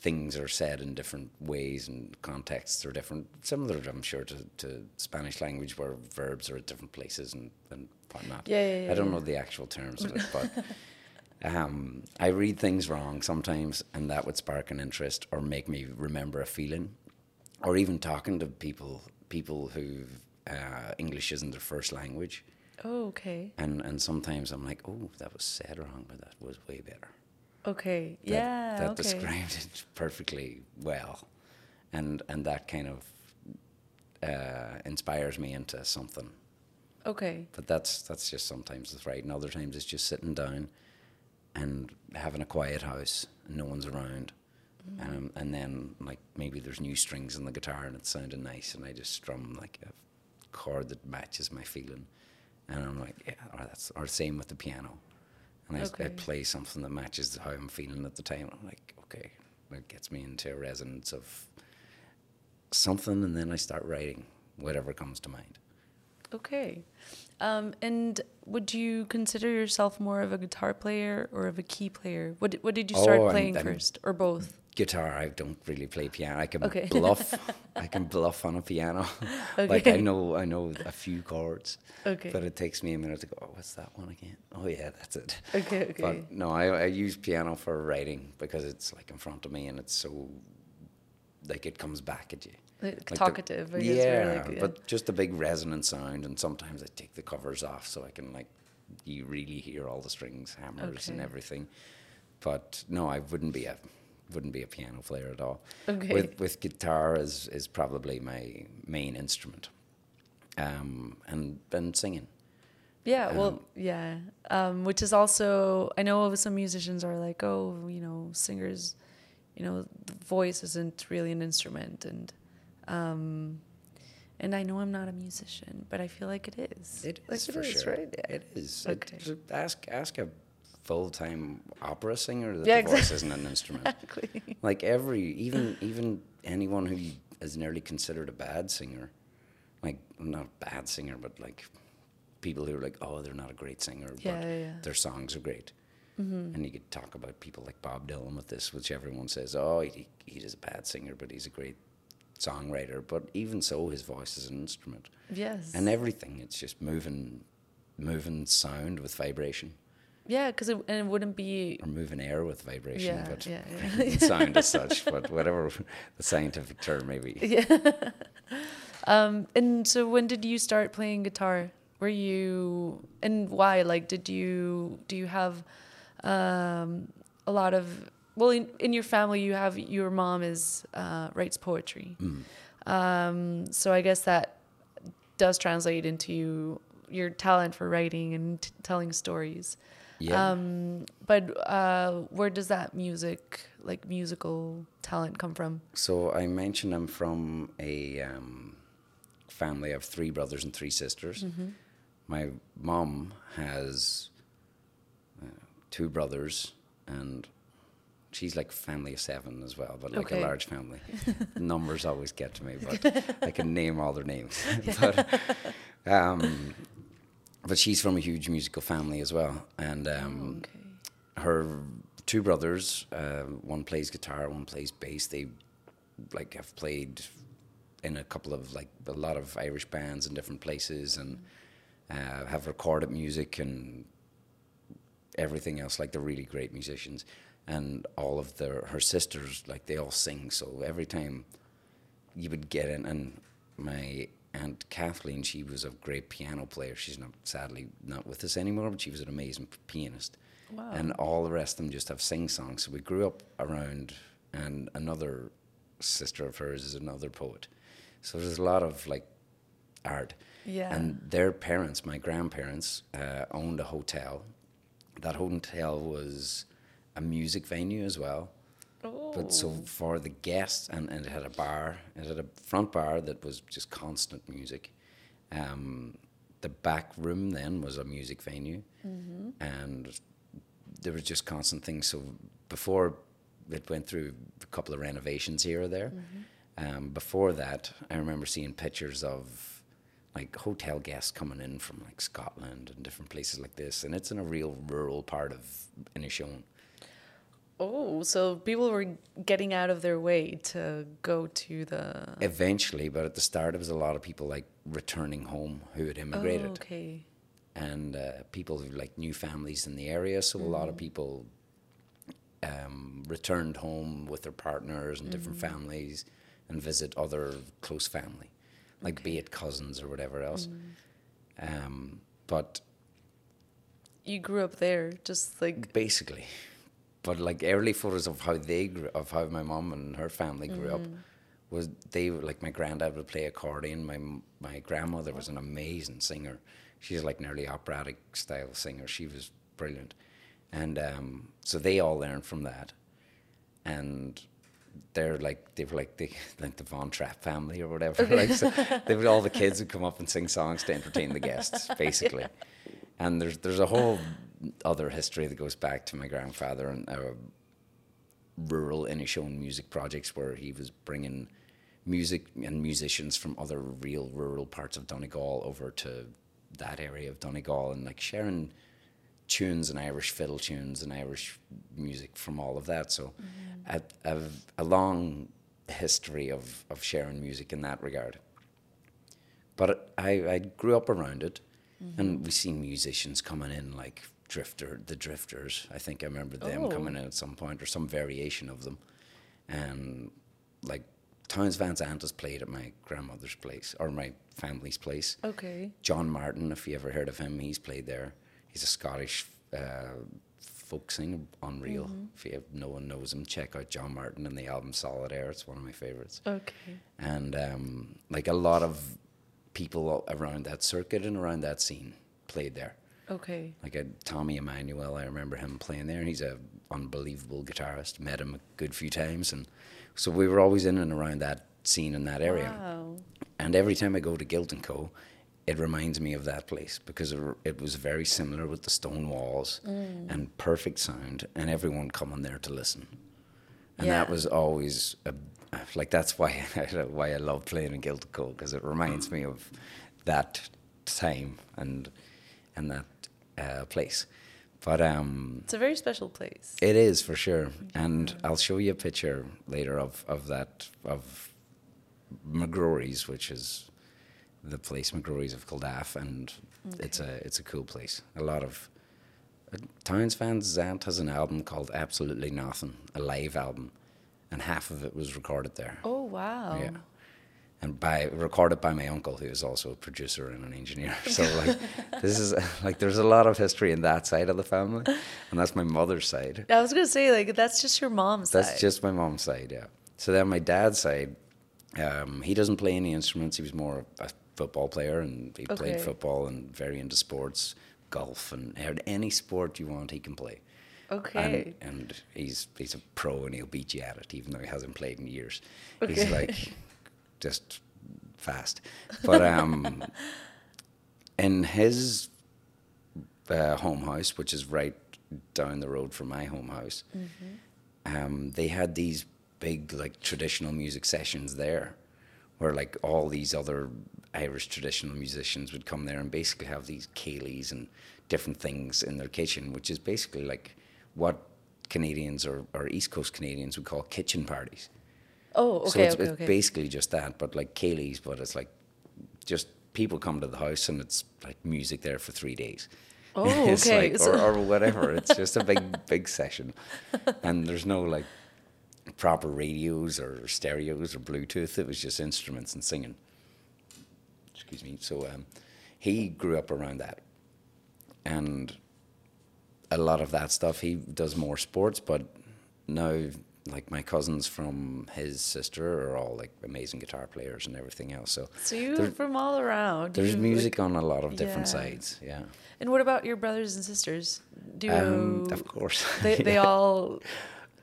things are said in different ways and contexts are different. Similar, I'm sure, to, to Spanish language where verbs are at different places and, and whatnot.
Yeah, yeah, yeah,
I don't know the actual terms of it, but um, I read things wrong sometimes, and that would spark an interest or make me remember a feeling, or even talking to people people who uh, English isn't their first language,
Oh, okay.
and and sometimes I'm like, oh, that was said wrong, but that was way better.
Okay.
That,
yeah.
that
okay.
described it perfectly well, and and that kind of uh, inspires me into something.
Okay.
But that's that's just sometimes it's right, and other times it's just sitting down and having a quiet house and no one's around. Um, and then like maybe there's new strings in the guitar and it's sounding nice and I just strum like a chord that matches my feeling. And I'm like yeah or that's or same with the piano. And I, I play something that matches how I'm feeling at the time. I'm like okay that gets me into a resonance of something and then I start writing whatever comes to mind
Okay. Um, and would you consider yourself more of a guitar player or of a key player? What did, what did you start
Oh,
playing
I'm-
first, or both?
guitar i don't really play piano i can
Okay.
bluff i can bluff on a piano Okay. like i know i know a few chords
Okay.
but it takes me a minute to go oh what's that one again oh yeah that's it
Okay. Okay.
but no I, I use piano for writing because it's like in front of me and it's so like it comes back at you
Like
Like
talkative. Guess,
yeah,
or like, yeah.
but just a big resonant sound and sometimes i take the covers off so i can like you really hear all the strings hammers and everything but no i wouldn't be a wouldn't be a piano player at all
Okay.
with with guitar is is probably my main instrument um and and singing
Yeah, well,
Um,
yeah. Um, which is also, I know some musicians are like, oh, you know, singers, you know, the voice isn't really an instrument, and um, and I know I'm not a musician, but I feel like it is.
It
like
is for sure.
right? Yeah.
It is.
Okay.
It, ask ask a full time opera singer that
Yeah,
the voice isn't an instrument.
Exactly.
like every even even anyone who is nearly considered a bad singer, like not a bad singer, but like people who are like, oh, they're not a great singer,
Yeah,
but
yeah, yeah.
their songs are great. And you could talk about people like Bob Dylan with this, which everyone says, oh, he, he is a bad singer, but he's a great songwriter. But even so, his voice is an instrument
Yes.
and everything. It's just moving, moving sound with vibration,
yeah, because it, and it wouldn't be.
or moving air with vibration,
Yeah,
but
yeah, yeah.
sound as such. But whatever the scientific term may be.
Um, and so, when did you start playing guitar? Were you and why? Like, did you do you have um, a lot of well in, in your family? You have your mom is uh, writes poetry, um, so I guess that does translate into your talent for writing and t- telling stories.
Yeah.
Um, but uh, where does that music, like musical talent, come from?
so I mentioned I'm from a um, family of three brothers and three sisters.
Mm-hmm.
My mom has uh, two brothers, and she's like family of seven as well, but like
Okay.
a large family. Numbers always get to me, but I can name all their names. but, um, but she's from a huge musical family as well, and um,
okay.
her two brothers, uh, one plays guitar, one plays bass. They like have played in a couple of like a lot of Irish bands in different places, and uh, have recorded music and everything else. Like they're really great musicians, and all of their her sisters like they all sing. So every time you would get in, and my aunt Kathleen, she was a great piano player. She's not sadly not with us anymore, but she was an amazing pianist
Wow.
and all the rest of them just have sing songs. So we grew up around, and another sister of hers is another poet. So there's a lot of like art.
Yeah.
And their parents, my grandparents, uh, owned a hotel. That hotel was a music venue as well. But so
Oh.
for the guests, and, and it had a bar, it had a front bar that was just constant music. Um, the back room then was a music venue, and there was just constant things. So before it went through a couple of renovations here or there, um, before that, I remember seeing pictures of like hotel guests coming in from like Scotland and different places like this, and it's in a real rural part of Inishowen.
Oh, so people were getting out of their way to go to the.
Eventually, but at the start, it was a lot of people like returning home who had immigrated.
Oh, okay.
and uh, people who like new families in the area. So a lot of people um, returned home with their partners and different families and visit other close family, like be it cousins or whatever else. Um, but
You grew up there, just like.
basically, but like early photos of how they grew, of how my mom and her family grew up was they like my granddad would play accordion. My my grandmother was an amazing singer. She's like nearly operatic style singer. She was brilliant, and um, so they all learned from that, and. They're like they were like the like the Von Trapp family or whatever. Like so they would all the kids would come up and sing songs to entertain the guests, basically. And there's there's a whole other history that goes back to my grandfather and uh, rural Inishowen music projects where he was bringing music and musicians from other real rural parts of Donegal over to that area of Donegal and like sharing tunes and Irish fiddle tunes and Irish music from all of that. So I I have a long history of, of sharing music in that regard. But I, I grew up around it, and we seen musicians coming in like Drifter, the Drifters. I think I remember them
Oh.
coming in at some point, or some variation of them, and like Townes Van Zandt has played at my grandmother's place or my family's place.
Okay.
John Martyn, if you ever heard of him, he's played there. He's a Scottish uh, folk singer, unreal. If you have, no one knows him, check out John Martyn and the album Solid Air. It's one of my favorites
Okay.
and um, like a lot of people around that circuit and around that scene played there.
Okay.
Like a Tommy Emmanuel, I remember him playing there, and he's a unbelievable guitarist. Met him a good few times, and so we were always in and around that scene in that area.
Wow.
And every time I go to Guilt and Co, it reminds me of that place because it, was very similar with the stone walls mm. and perfect sound, and everyone coming there to listen. And that was always a, like that's why I, why I love playing in Guilt and Co because it reminds me of that time and and that uh, place. But um,
It's a very special place.
it is for sure, and I'll show you a picture later of, of that of McGrory's, which is the place McGrory's of Culdaff, and it's a it's a cool place. A lot of uh, Townes Van Zandt has an album called Absolutely Nothing, a live album, and half of it was recorded there.
Oh wow.
Yeah. And by recorded by my uncle, who is also a producer and an engineer. So like, this is like there's a lot of history in that side of the family, and that's my mother's side.
I was gonna say like that's just your mom's side.
That's
side.
just my mom's side, yeah. So then my dad's side, um, he doesn't play any instruments. He was more a football player, and he
Okay.
played football and very into sports, golf, and any sport you want, he can play.
okay.
And, and he's he's a pro, and he'll beat you at it, even though he hasn't played in years. He's like just fast. But um, in his uh, home house, which is right down the road from my home house, um, they had these big like traditional music sessions there, where like all these other Irish traditional musicians would come there and basically have these ceilidhs and different things in their kitchen, which is basically like what Canadians or, or East Coast Canadians would call kitchen parties.
Oh, okay,
so it's,
okay,
it's
okay.
basically just that, but like ceilidhs, but it's like just people come to the house and it's like music there for three days.
Oh,
it's
okay.
like, or, or whatever. It's just a big, big session. And there's no like proper radios or stereos or Bluetooth. It was just instruments and singing. Excuse me. So um, he grew up around that. And a lot of that stuff, he does more sports, but now, like my cousins from his sister are all like amazing guitar players and everything else. So
So
there-
from all around.
there's
You,
music
like-
on a lot of different
Yeah.
sides. Yeah.
and what about your brothers and sisters? Do
Um, of course.
they they all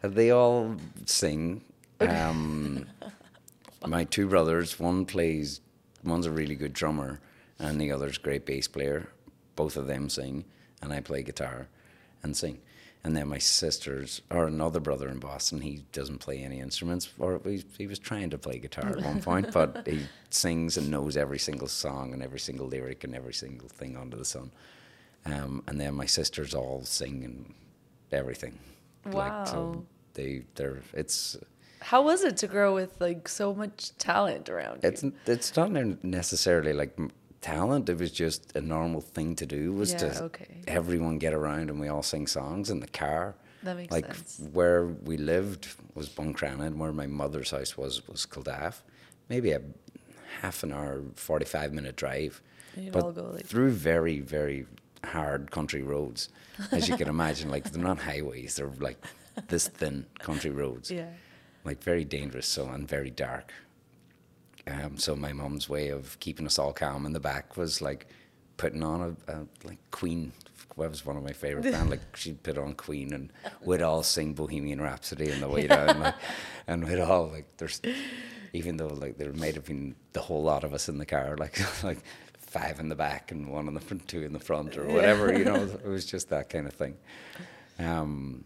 They all sing. Um, my two brothers, one plays, one's a really good drummer, and the other's great bass player. Both of them sing, and I play guitar and sing. And then my sisters, or another brother in Boston, he doesn't play any instruments, or he, he was trying to play guitar at one point, but he sings and knows every single song and every single lyric and every single thing under the sun. Um, and then my sisters all sing and everything. Like, so
Wow.
they, they're, it's,
How was it to grow with like so much talent around you?
it's, it's not necessarily like talent. It was just a normal thing to do. Was
Yeah,
to
okay.
everyone get around and we all sing songs in the car.
That makes
like
sense.
where we lived was Buncrana and where my mother's house was was Culdaff. Maybe a half an hour, forty five minute drive.
You'd
but
all go, like-
through very, very hard country roads. As you can imagine, like they're not highways, they're like this thin country roads
Yeah.
like very dangerous so and very dark um, so my mum's way of keeping us all calm in the back was like putting on a, a like queen that was one of my favorite band like she'd put on queen and we'd all sing bohemian rhapsody on the way down like, and we'd all like there's even though like there might have been the whole lot of us in the car like like five in the back and one in the front two in the front or whatever you know? It was just that kind of thing. Um,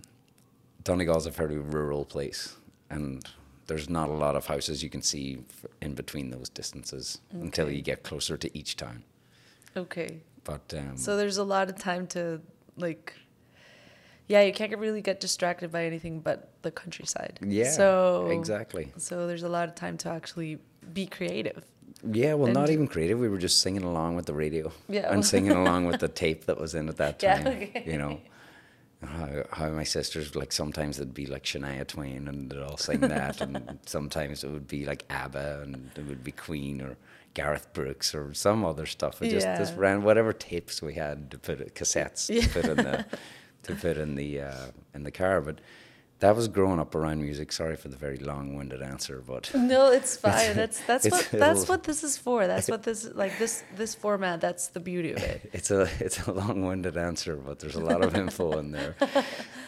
Donegal's a very rural place, and there's not a lot of houses you can see in between those distances until you get closer to each town.
Okay.
But um,
So there's a lot of time to like yeah, you can't really get distracted by anything but the countryside.
yeah,
So
exactly.
So there's a lot of time to actually be creative.
Yeah, well, not even creative. We were just singing along with the radio
Yeah.
and singing along with the tape that was in at that
Yeah,
time.
okay.
You know. How, how my sisters like sometimes it'd be like Shania Twain and they'd all sing that and sometimes it would be like ABBA and it would be Queen or Garth Brooks or some other stuff. We just just ran whatever tapes we had to put it, cassettes
Yeah.
to put in the to put in the uh, in the car. But that was growing up around music. Sorry for the very long-winded answer, but
No, it's fine. That's that's what that's what this is for. That's what this like this this format. That's the beauty of it.
it's a it's a long-winded answer, but there's a lot of info in there.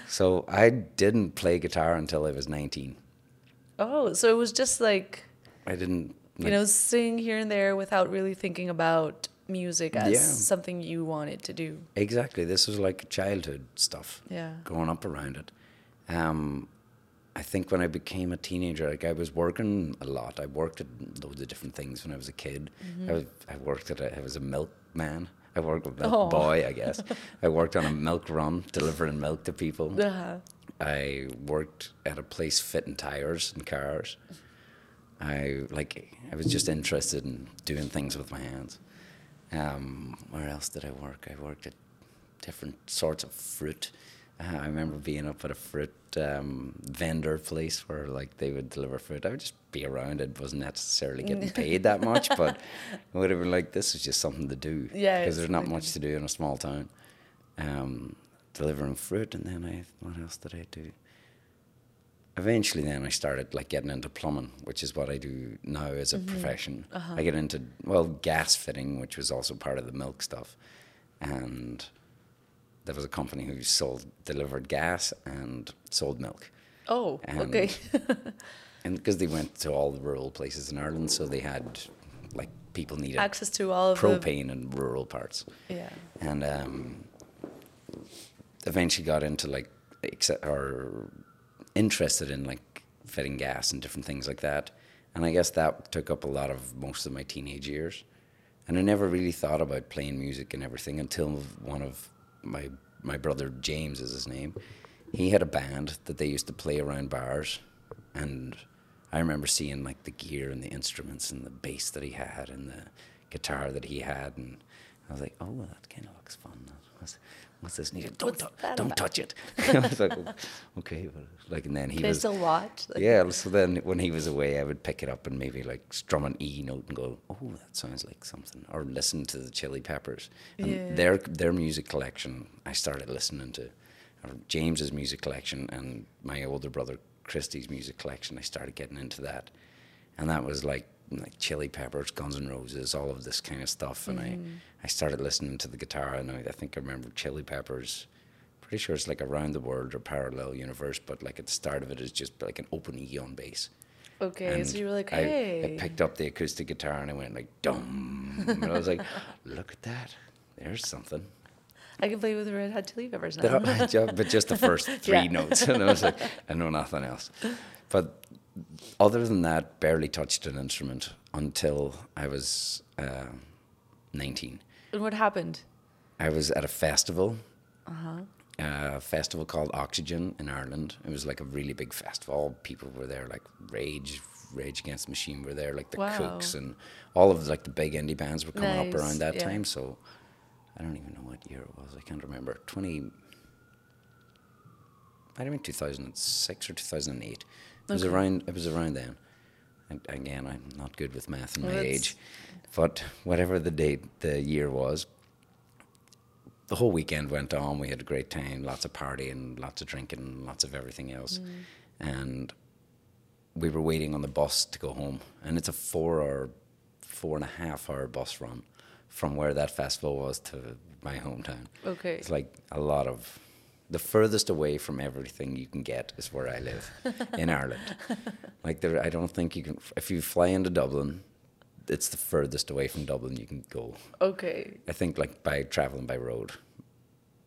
So I didn't play guitar until I was 19.
Oh, so it was just like
I didn't.
you know sing here and there without really thinking about music as
Yeah.
something you wanted to do.
exactly. This was like childhood stuff.
Yeah.
growing up around it. Um, I think when I became a teenager, like I was working a lot. I worked at loads of different things when I was a kid. I, was, I worked at a, I was a milkman. I worked with milk
Oh.
boy, I guess. I worked on a milk run, delivering milk to people.
Uh-huh.
I worked at a place fitting tires and cars. I like I was just interested in doing things with my hands. Um, where else did I work? I worked at different sorts of fruit. I remember being up at a fruit um, vendor place where like they would deliver fruit. I would just be around. It wasn't necessarily getting paid that much, but it would have been like this is just something to do.
Yeah,
because there's not much to do in a small town. Um, delivering fruit, and then I what else did I do? Eventually, then I started like getting into plumbing, which is what I do now as a
Mm-hmm.
profession.
Uh-huh.
I get into well gas fitting, which was also part of the milk stuff, and there was a company who sold delivered gas and sold milk,
Oh,
And
okay.
and because they went to all the rural places in Ireland, so they had like people needed
Access to all of the
propane in rural parts
yeah.
and um, eventually got into like accept, or interested in like fitting gas and different things like that and i guess that took up a lot of most of my teenage years and i never really thought about playing music and everything until one of my my brother james is his name. He had a band that they used to play around bars. And i remember seeing like the gear and the instruments and the bass that he had and the guitar that he had. And i was like oh well, that kind of looks fun what's, this don't,
What's
tou- don't
about?
touch it i was like oh, okay like and then he was
watch? Like,
yeah, so then when he was away, I would pick it up and maybe like strum an E note and go, "Oh, that sounds like something," or listen to the Chili Peppers and
Yeah.
their their music collection. I started listening to James's music collection and my older brother Christy's music collection. I started getting into that, and that was like like Chili Peppers, Guns N' Roses, all of this kind of stuff. And I mm. I started listening to the guitar, and I, I think I remember Chili Peppers pretty sure it's like around the world or parallel universe, but like at the start of it is just like an open E on bass.
Okay,
And
so you were like,
I-
hey.
I, picked up the acoustic guitar and I went like dum, and I was like, look at that, there's something.
I can play with the Red Hot Chili Peppers now.
But just the first three
Yeah.
notes, and I was like, I know nothing else. But other than that, barely touched an instrument until I was uh, 19.
and what happened?
I was at a festival,
Uh-huh.
a festival called Oxegen in Ireland. It was like a really big festival. People were there, like Rage, Rage Against the Machine were there, like the
Wow.
Kooks, and all of like the big indie bands were coming up around that
yeah.
time. So I don't even know what year it was. I can't remember. Twenty. Might have been two thousand and six or two thousand and eight. It was
Okay.
around. It was around then. And again, I'm not good with math and
Well,
my age, but whatever the date, the year was, the whole weekend went on. We had a great time, lots of partying, lots of drinking, lots of everything else. Mm. And we were waiting on the bus to go home. And it's a four or four and a half hour bus run from where that festival was to my hometown.
Okay.
It's like a lot of the furthest away from everything you can get is where I live in Ireland. Like there, I don't think you can. If you fly into Dublin, it's the furthest away from Dublin you can go.
Okay.
I think like by traveling by road.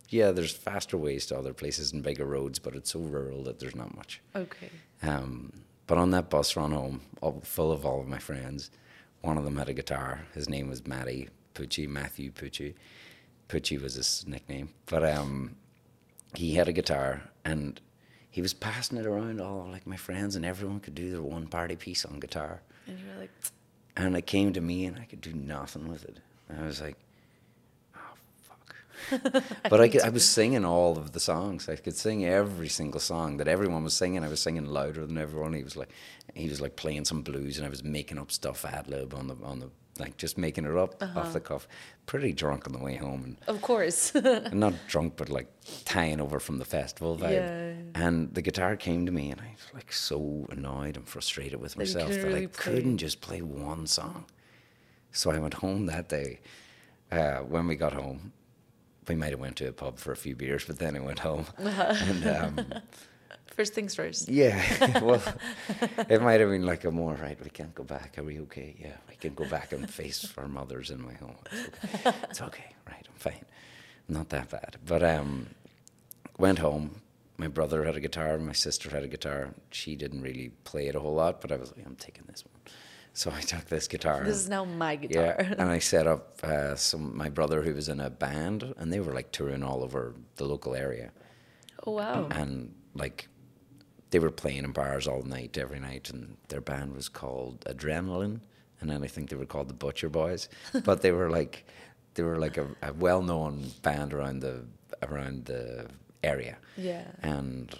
Yeah, there's faster ways to other places and bigger roads, but it's so rural that there's not much.
Okay.
Um, but on that bus run home, all, full of all of my friends, one of them had a guitar. His name was Matty Pucci, Matthew Pucci. Pucci was his nickname. But um, he had a guitar and he was passing it around all like my friends and everyone could do their one party piece on guitar.
And you were like,
And it came to me and I could do nothing with it. And I was like, oh, fuck. but I, could, I was singing all of the songs. I could sing every single song that everyone was singing. I was singing louder than everyone. He was like, he was like playing some blues and I was making up stuff ad lib on the, on the, like just making it up off the cuff. Pretty drunk on the way home and
of course.
and not drunk, but like tying over from the festival vibe.
Yeah.
And the guitar came to me, and I was like so annoyed and frustrated with myself that I
play.
couldn't just play one song. So I went home that day. Uh, when we got home, we might have went to a pub for a few beers, but then I went home. and um,
First things first.
yeah, well, it might have been like a more right. We can't go back. Are we okay? Yeah, we can go back and face our mothers in my home. It's okay. It's okay. Right, I'm fine. Not that bad. But um, went home. My brother had a guitar. My sister had a guitar. She didn't really play it a whole lot, but I was like, I'm taking this one. So I took this guitar.
This is now my guitar.
Yeah, and I set up uh, some my brother who was in a band, and they were like touring all over the local area
oh wow.
and like they were playing in bars all night every night and their band was called adrenaline and then i think they were called the butcher boys but they were like they were like a, a well-known band around the around the area
Yeah.
and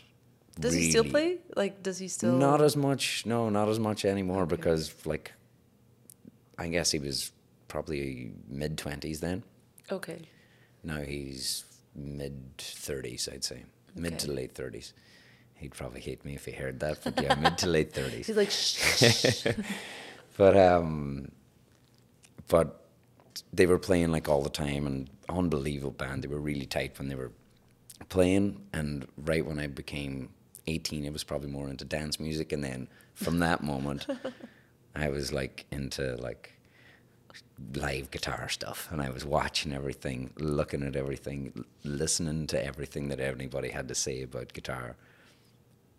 Does he still play? Like, does he still?
not as much no not as much anymore because like i guess he was probably mid-20s then
Okay.
now he's mid 30s, I'd say. Mid to late 30s. He'd probably hate me if he heard that, but yeah, mid to late 30s.
He's like, shh.
But um, but they were playing like all the time and unbelievable band. They were really tight when they were playing. And right when I became 18, it was probably more into dance music. And then from that moment, I was like into like live guitar stuff and I was watching everything, looking at everything, listening to everything that anybody had to say about guitar,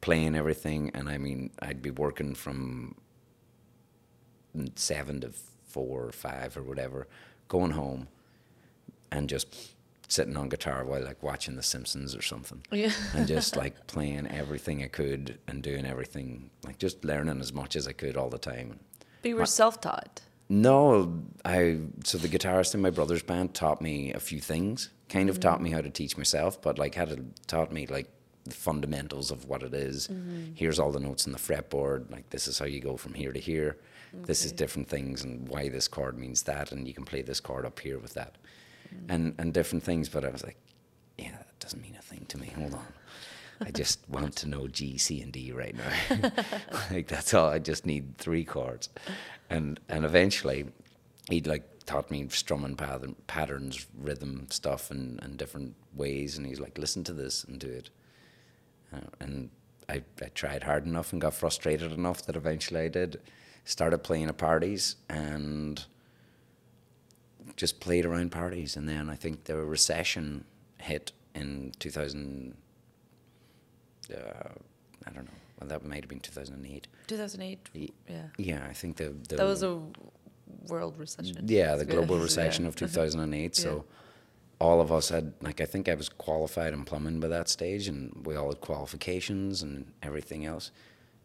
playing everything. And I mean, I'd be working from seven to four or five or whatever, going home and just sitting on guitar while like watching The Simpsons or something.
yeah.
and just like playing everything I could and doing everything, like just learning as much as I could all the time.
But you were self-taught.
No, I so the guitarist in my brother's band taught me a few things. Kind of taught mm. me how to teach myself, but like had taught me like the fundamentals of what it is. Mm-hmm. Here's all the notes on the fretboard. Like this is how you go from here to here. This is different things and why this chord means that, and you can play this chord up here with that, mm. and and different things. But I was like, yeah, that doesn't mean a thing to me. Hold on. I just want to know G, C, and D right now. like that's all. I just need three chords, and and eventually, he'd like taught me strumming pattern, patterns, rhythm stuff, and and different ways. And he's like, listen to this and do it. Uh, and I I tried hard enough and got frustrated enough that eventually I did. Started playing at parties and just played around parties. And then I think the recession hit in 2000. Uh, I don't know. Well, that might have been 2008.
2008. Yeah.
Yeah, I think the, the
That was a world recession.
yeah the global
Yeah.
recession of
Uh-huh.
2008.
Yeah.
So all of us had like I think I was qualified in plumbing by that stage, and we all had qualifications and everything else.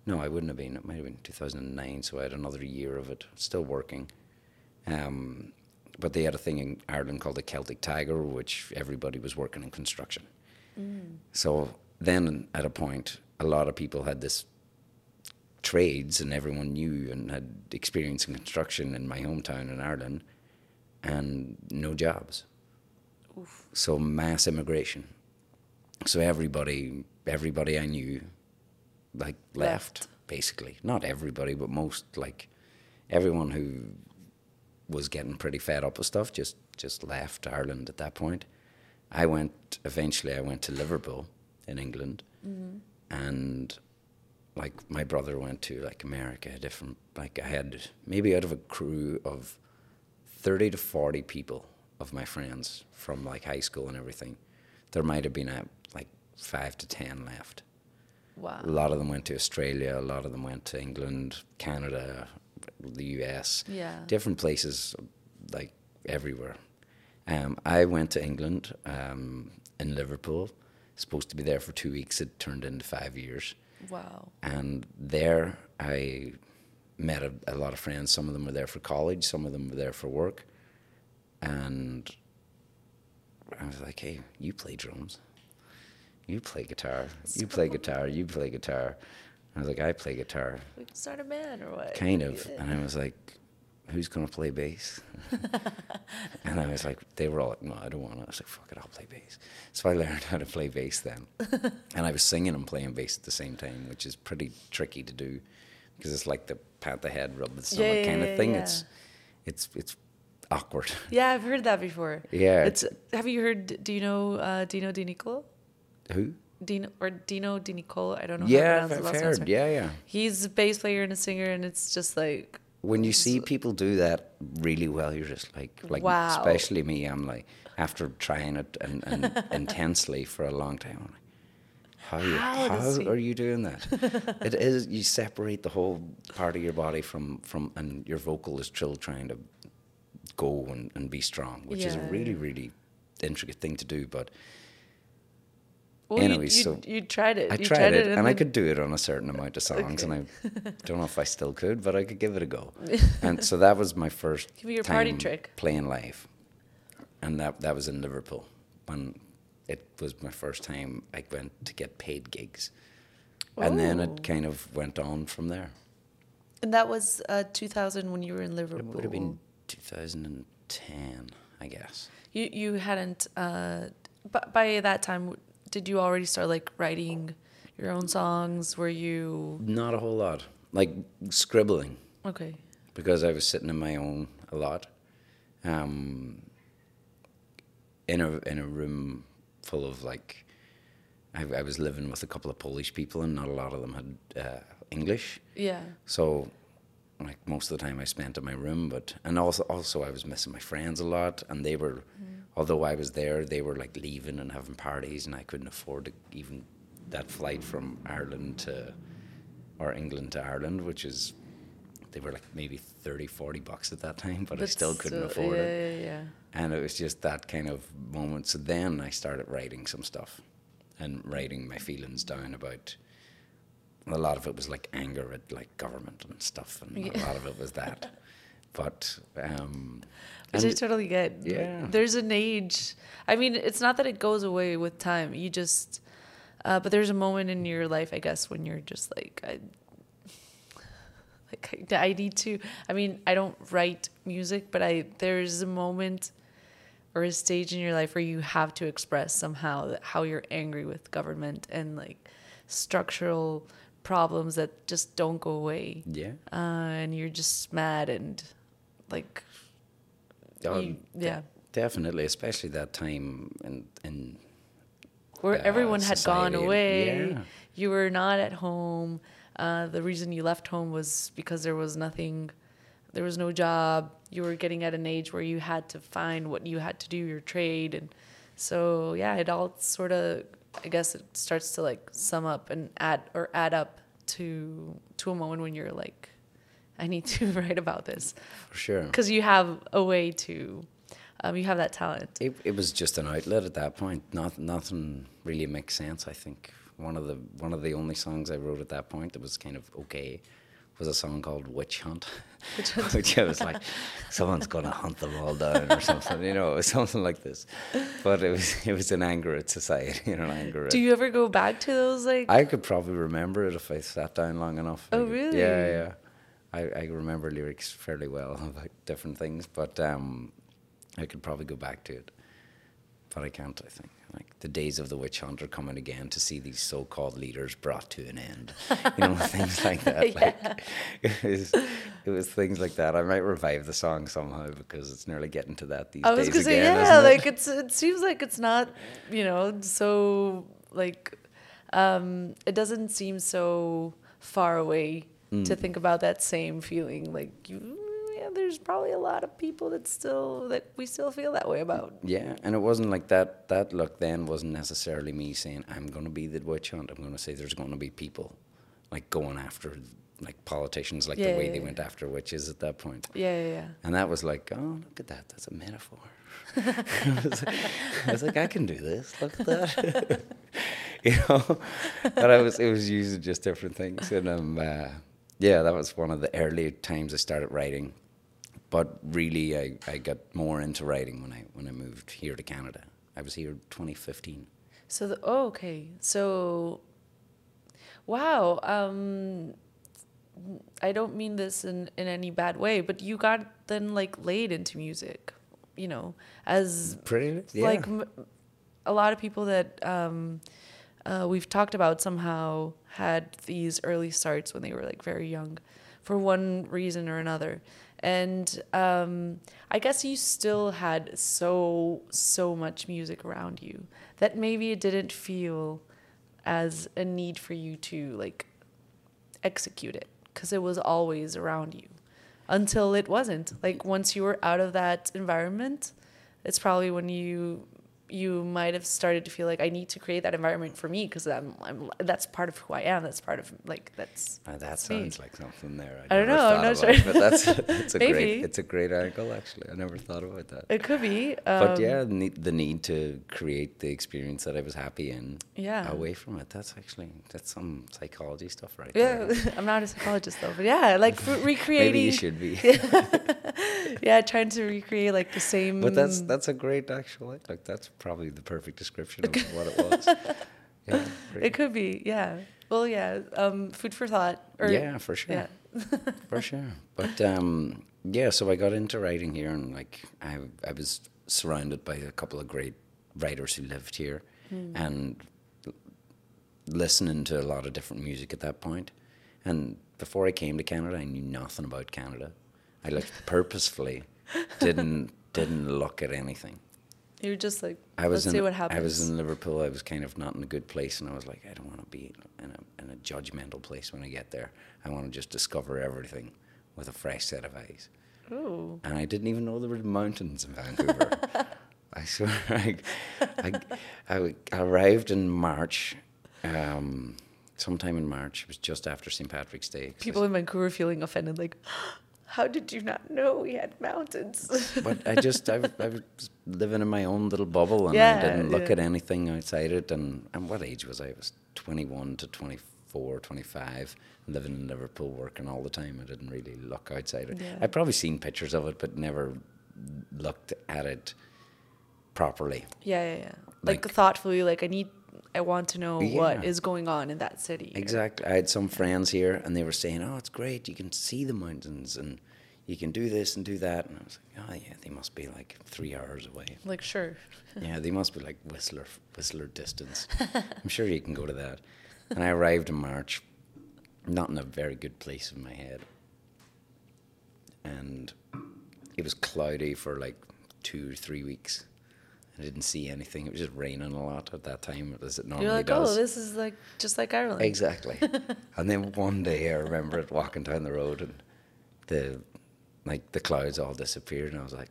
No, I wouldn't have been. It might have been 2009, so I had another year of it, still working. Um, but they had a thing in Ireland called the Celtic Tiger, which everybody was working in construction. So then, at a point, a lot of people had this trades, and everyone knew and had experience in construction in my hometown in Ireland, and no jobs. So mass immigration. So everybody, everybody I knew, like left,
Left.
basically. Not everybody, but most, like everyone who was getting pretty fed up with stuff just just left Ireland at that point. I went eventually. I went to Liverpool in England, mm-hmm. and like my brother went to like America. A different like I had maybe out of a crew of thirty to forty people of my friends from like high school and everything. There might have been a, like five to ten left.
Wow.
A lot of them went to Australia. A lot of them went to England, Canada, the US
Yeah.
different places, like everywhere. Um, I went to England um, in Liverpool. Supposed to be there for two weeks. It turned into five years,
Wow.
and there I met a, a lot of friends. Some of them were there for college. Some of them were there for work, and I was like, "Hey, you play drums. You play guitar. You play guitar. You play guitar." I was like, "I play guitar."
We can start a band or what?
kind of.
Yeah.
And I was like, who's going to play bass? and I was like, they were all like, no, I don't want to. I was like, fuck it, I'll play bass. So I learned how to play bass then. and I was singing and playing bass at the same time, which is pretty tricky to do because it's like the pat the head, rub the stomach
yeah,
kind
yeah,
of thing. It's, it's, it's awkward.
Yeah, I've heard that before.
Yeah.
It's. Have you heard? Do you know uh, Dino Di Nicolo?
Who?
Dino or Dino Di Nicolo? I don't know.
Yeah,
how to pronounce
I've heard. Yeah, yeah.
He's a bass player and a singer, and it's just like
when you see people do that really well, you're just like, like
Wow.
especially me. I'm like, after trying it and, and intensely for a long time, I'm like, how,
How
how are you doing that? it is you separate the whole part of your body from from, and your vocal is still trying to go and, and be strong, which is a really really intricate thing to do. But
well,
Anyways,
you, you,
so
you tried it.
I
you
tried it, and I could do it on a certain amount of songs, and I don't know if I still could, but I could give it a go. and so that was my first
Give me your party
time
trick.
playing live, and that that was in Liverpool when it was my first time I went to get paid gigs, and then
Oh.
it kind of went on from there.
And that was uh, 2000 when you were in
It
Liverpool.
would have been 2010, I guess.
You you hadn't. Uh, but by that time, did you already start like writing your own songs? Were you
Not a whole lot, like scribbling.
okay?
because I was sitting in my own a lot, um, in a in a room full of like, I, I was living with a couple of Polish people, and not a lot of them had uh, English.
Yeah.
So, like most of the time I spent in my room, but and also also I was missing my friends a lot, and they were, although I was there, they were like leaving and having parties, and I couldn't afford to even that flight from Ireland to, or England to Ireland, which is, they were like maybe 30, 40 bucks at that time, but I still couldn't afford
yeah,
it,
Yeah, yeah.
and it was just that kind of moment. So then I started writing some stuff, and writing my feelings down about a lot of it was like anger at like government and stuff, and a lot of it was that. But um,
Which I totally get.
Yeah.
There's an age. I mean, it's not that it goes away with time. You just, uh, but there's a moment in your life, I guess, when you're just like, I, like I, I need to. I mean, I don't write music, but I there's a moment or a stage in your life where you have to express somehow that how you're angry with government and like structural problems that just don't go away,
yeah,
uh, and you're just mad and like
Oh,
you- yeah.
definitely, especially that time and in
where
uh,
everyone had gone
society and-
away.
yeah.
You were not at home. Uh, the reason you left home was because there was nothing, there was no job. You were getting at an age where you had to find what you had to do, your trade, and So yeah, it all sort of I guess it starts to like sum up and add or add up to to a moment when you're like, I need to write about this
For sure.
because you have a way to, um, you have that talent.
It, it was just an outlet at that point. Not, nothing really makes sense. I think one of the one of the only songs I wrote at that point that was kind of okay was a song called Witch Hunt, which I was like, someone's gonna hunt them all down or something, you know, it was something like this. But it was it was an anger at society and an anger. At,
Do you ever go back to those like?
I could probably remember it if I sat down long enough.
Oh,
could-
really?
Yeah, yeah. I, I remember lyrics fairly well about different things, but um, I could probably go back to it. But I can't, I think. Like the days of the witch hunt are coming again to see these so called leaders brought to an end. You know, things like that. Like it was, it was things like that. I might revive the song somehow because it's nearly getting to that these
I was
days
gonna say
again.
yeah,
it?
like it's it seems like it's not you know so like um it doesn't seem so far away
Mm.
to think about that same feeling like you yeah there's probably a lot of people that still that we still feel that way about
Yeah, and it wasn't like that. That look then wasn't necessarily me saying I'm going to be the witch hunt. I'm going to say there's going to be people like going after like politicians, like
Yeah,
the way
yeah,
they
yeah.
went after witches at that point.
yeah yeah yeah
And that was like, oh, look at that. That's a metaphor. I, was like, I was like, I can do this. Look at that. you know, but I was it was using just different things, and um, uh, yeah, that was one of the early times I started writing. But really, I, I got more into writing when I when I moved here to Canada. I was here 2015.
so the, oh okay so wow um I don't mean this in, in any bad way, but you got then like laid into music, you know, as
Pretty, yeah.
like m- a lot of people that um, uh, we've talked about somehow had these early starts when they were like very young for one reason or another and um, i guess you still had so so much music around you that maybe it didn't feel as a need for you to like execute it because it was always around you until it wasn't. Like once you were out of that environment it's probably when you you might have started to feel like I need to create that environment for me because I'm, I'm that's part of who I am. That's part of like that's
Uh, that
me.
sounds like something there.
I don't
never
know, I'm not sure.
but that's it's a
Maybe.
great it's a great angle actually. I never thought about that.
it could be. Um,
but yeah, the need, the need to create the experience that I was happy in
yeah,
away from it. That's actually that's some psychology stuff right
yeah.
there.
I'm not a psychologist though, but yeah, like for recreating.
Maybe you should be.
yeah, trying to recreate like the same.
But that's that's a great actual like that's probably the perfect description of what it was. Yeah,
it could be. Yeah. Well, yeah. Um, food for thought. Or,
yeah, for sure.
Yeah.
for sure. But um, yeah, so I got into writing here, and like I, I was surrounded by a couple of great writers who lived here,
Hmm.
and listening to a lot of different music at that point. And before I came to Canada, I knew nothing about Canada. I like purposefully didn't didn't look at anything.
You're just like.
I was
Let's
in
see what happens.
I was in Liverpool. I was kind of not in a good place, and I was like, I don't want to be in a in a judgmental place when I get there. I want to just discover everything with a fresh set of eyes.
Ooh.
And I didn't even know there were mountains in Vancouver. I swear, I, I, I, arrived in March, um, sometime in March. It was just after St. Patrick's Day.
People in Vancouver feeling offended, like, how did you not know we had mountains?
but I just I, I was living in my own little bubble and
Yeah,
I didn't look
yeah.
at anything outside it and, and what age was I? I was 21 to 24, 25 living in Liverpool working all the time. I didn't really look outside it.
Yeah.
I'd probably seen pictures of it but never looked at it properly.
yeah, yeah, yeah. Like,
Like-
thoughtfully, like I need, I want to know what
Yeah.
is going on in that city.
Exactly. I had some friends here and they were saying, "Oh, it's great. You can see the mountains and you can do this and do that." And I was like, "Oh, yeah, they must be like 3 hours away."
Like, sure.
Yeah, they must be like Whistler, Whistler distance. I'm sure you can go to that. And I arrived in March, not in a very good place in my head. And it was cloudy for like two or three weeks. I didn't see anything. It was just raining a lot at that time, as it normally
You're like,
does.
oh, this is like just like Ireland.
Exactly. and then one day I remember it walking down the road and the like the clouds all disappeared and I was like,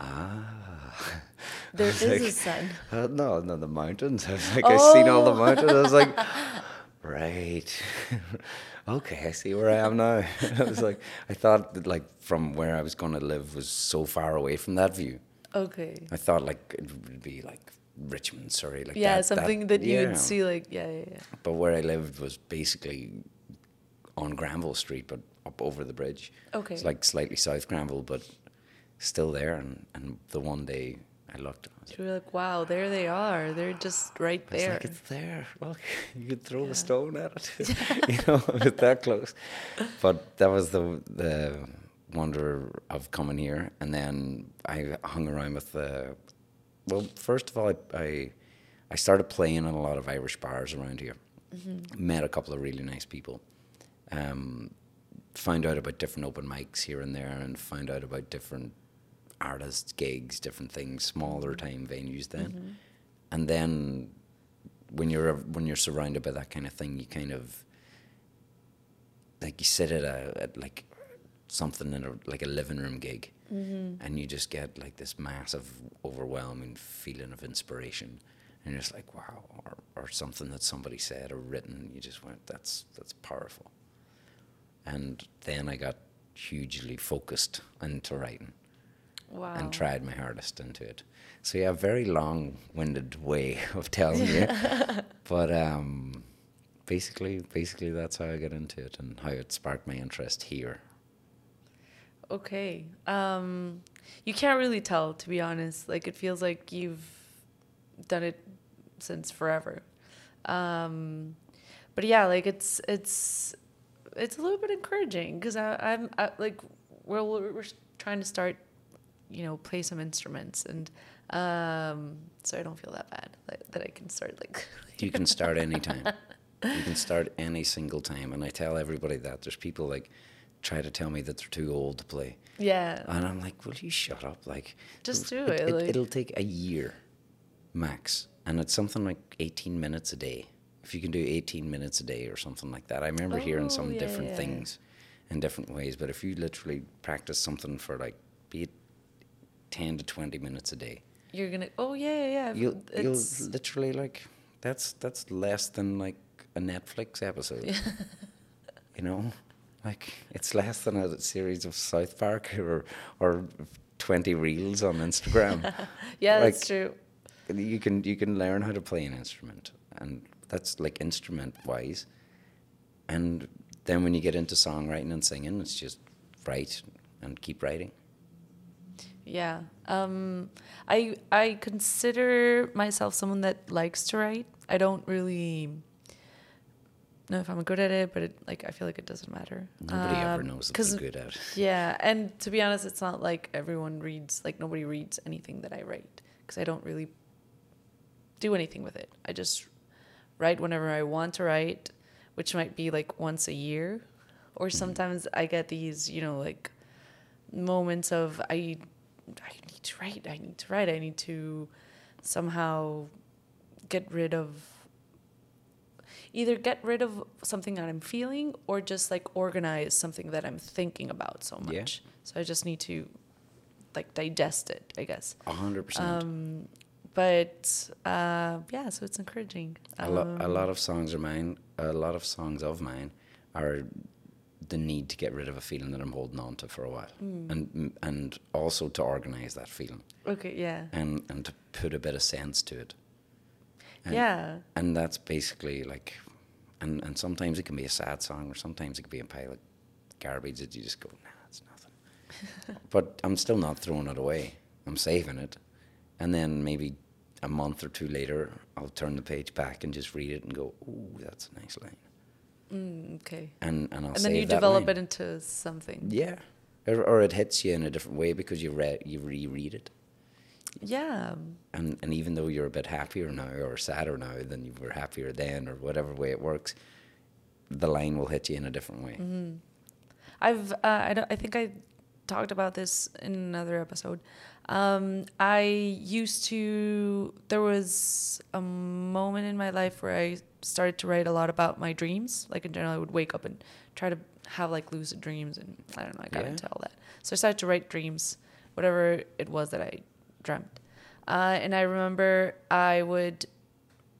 ah
There is
like,
a sun.
Uh, no, no, the mountains. I was like, I've seen all the
Oh.
mountains. I was like, right, okay, I see where I am now. I was like, I thought that like from where I was going to live was so far away from that view.
Okay.
I thought like it would be like Richmond, Surrey, like
Yeah,
that,
something that, you
yeah.
would see like yeah, yeah, yeah.
But where I lived was basically on Granville Street, but up over the bridge.
Okay.
It's like slightly south Granville, but still there. And, and the one day I looked, I
You were like, wow, there they are. They're just right there.
like, it's there. Well, you could throw
Yeah.
a stone at it. you know, it's that close. But that was the the wonder of coming here, and then I hung around with the. Well, first of all, I I, I started playing in a lot of Irish bars around here. Mm-hmm. Met a couple of really nice people. Um, found out about different open mics here and there, and found out about different artists, gigs, different things, smaller mm-hmm. time venues then. Mm-hmm. And then when you're when you're surrounded by that kind of thing, you kind of like you sit at a at like something in a like a living room gig, and you just get like this massive, overwhelming feeling of inspiration, and you're just like wow, or or something that somebody said or written, you just went that's that's powerful, and then I got hugely focused into writing.
Wow.
and tried my hardest into it. So yeah, very long-winded way of telling you, but um, basically, basically that's how I got into it and how it sparked my interest here.
Okay. Um, you can't really tell, to be honest. Like it feels like you've done it since forever. Um, but yeah, like it's it's it's a little bit encouraging because I'm I, like we're we're trying to start, you know, play some instruments and um, so I don't feel that bad that, that I can start like.
You can start anytime. you can start any single time, and I tell everybody that. There's people like try to tell me that they're too old to play,
Yeah.
and I'm like, will you shut up? Like,
Just do it, like-
it'll take a year, max, and it's something like 18 minutes a day. If you can do 18 minutes a day or something like that, I remember hearing
Oh,
some
yeah,
different
yeah.
things in different ways. But if you literally practice something for like, be it 10 to 20 minutes a day,
You're gonna. Oh yeah, yeah. yeah.
you'll you'll literally like that's that's less than like a Netflix episode. you know, like it's less than a series of South Park or or twenty reels on Instagram.
yeah,
like-
that's true.
you can you can learn how to play an instrument, and that's like instrument wise. And then when you get into songwriting and singing, it's just write and keep writing.
Yeah. Um, I I consider myself someone that likes to write. I don't really know if I'm good at it, but it, like I feel like it doesn't matter.
Nobody ever
Um,
knows that
'cause-
they're good at. it.
Yeah, and to be honest, it's not like everyone reads. Like nobody reads anything that I write because I don't really do anything with it. I just write whenever I want to write, which might be like once a year, or sometimes I get these, you know, like moments of I I need to write. I need to write. I need to somehow get rid of either get rid of something that I'm feeling or just like organize something that I'm thinking about so
Yeah.
much. So I just need to like digest it, I guess.
A hundred percent.
Um, but uh, yeah, so it's encouraging.
A, lo- a
Um,
lot of songs are mine. A lot of songs of mine are the need to get rid of a feeling that I'm holding on to for a while,
Hmm.
and and also to organize that feeling
Okay, yeah,
and and to put a bit of sense to it. And,
yeah,
and that's basically like, and and sometimes it can be a sad song, or sometimes it can be a pile of garbage that you just go, nah, it's nothing. but I'm still not throwing it away. I'm saving it, and then maybe a month or two later, I'll turn the page back and just read it and go, ooh, that's a nice line,
mm, okay.
and and I'll
And then you develop
line.
it into something.
Yeah, or, or it hits you in a different way because you read you reread it.
Yeah,
and and even though you're a bit happier now or sadder now than you were happier then or whatever way it works, the line will hit you in a different way.
Mm-hmm. I've uh, I don't I think I talked about this in another episode. Um, I used to there was a moment in my life where I started to write a lot about my dreams. Like in general, I would wake up and try to have like lucid dreams, and I don't know, I got
Yeah.
into all that. So I started to write dreams, whatever it was that I dreamt. Uh, and I remember I would,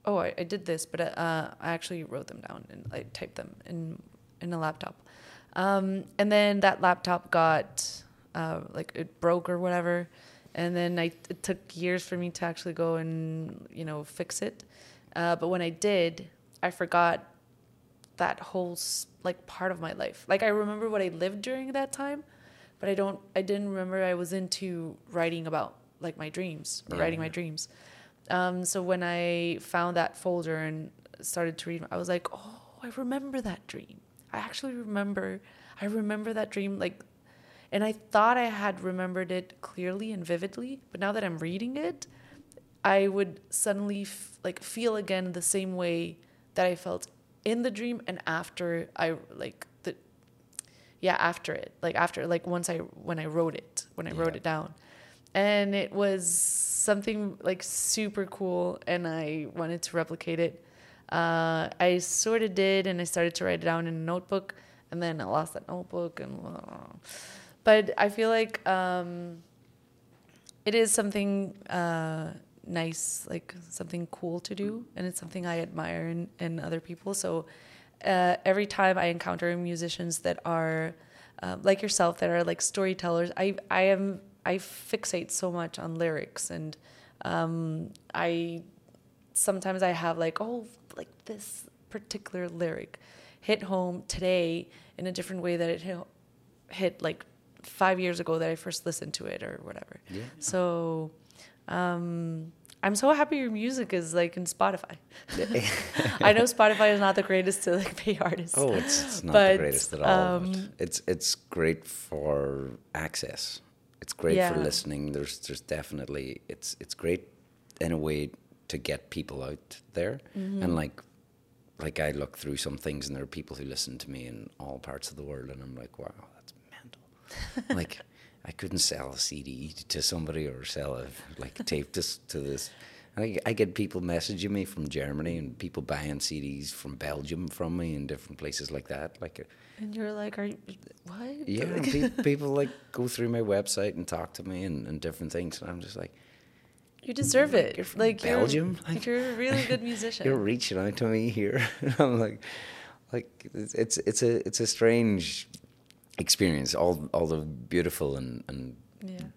oh, I, I did this, but uh, I actually wrote them down and I typed them in in a laptop. Um, and then that laptop got uh, like it broke or whatever, and then I it took years for me to actually go and you know fix it. Uh, but when I did, I forgot that whole like part of my life. Like I remember what I lived during that time, but I don't. I didn't remember I was into writing about like my dreams or
Yeah.
writing my dreams. Um, so when I found that folder and started to read, I was like, oh, I remember that dream. I actually remember. I remember that dream like, and I thought I had remembered it clearly and vividly, but now that I'm reading it, I would suddenly f- like feel again the same way that I felt in the dream and after I like the yeah after it like after like once I when I wrote it when I wrote it down and it was something like super cool and I wanted to replicate it uh, I sort of did and I started to write it down in a notebook and then I lost that notebook and but I feel like um, it is something uh, nice, like something cool to do, and it's something I admire in, in other people. So uh, every time I encounter musicians that are uh, like yourself, that are like storytellers, I I am I fixate so much on lyrics, and um, I sometimes I have like oh like this particular lyric hit home today in a different way that it hit, hit like five years ago that I first listened to it or whatever.
Yeah.
So um, I'm so happy your music is like in Spotify. I know Spotify is not the greatest to like pay artists.
Oh, it's, it's not
But,
the greatest at all.
um,
it's it's great for access. It's great for listening. There's there's definitely it's it's great in a way to get people out there
Mm-hmm.
and like like I look through some things and there are people who listen to me in all parts of the world and I'm like wow that's mental. like I couldn't sell a CD to somebody or sell a like tape this to this. I, I get people messaging me from Germany and people buying CDs from Belgium from me and different places like that. Like,
And you're like, are you what?
yeah, pe- people like go through my website and talk to me and, and different things, and I'm just like,
You deserve
Like,
it.
you're from
like
Belgium?
You're,
Like-
you're a really good musician.
you're reaching out to me here. I'm like, like it's it's it's a it's a strange experience, all all the beautiful and and
yeah.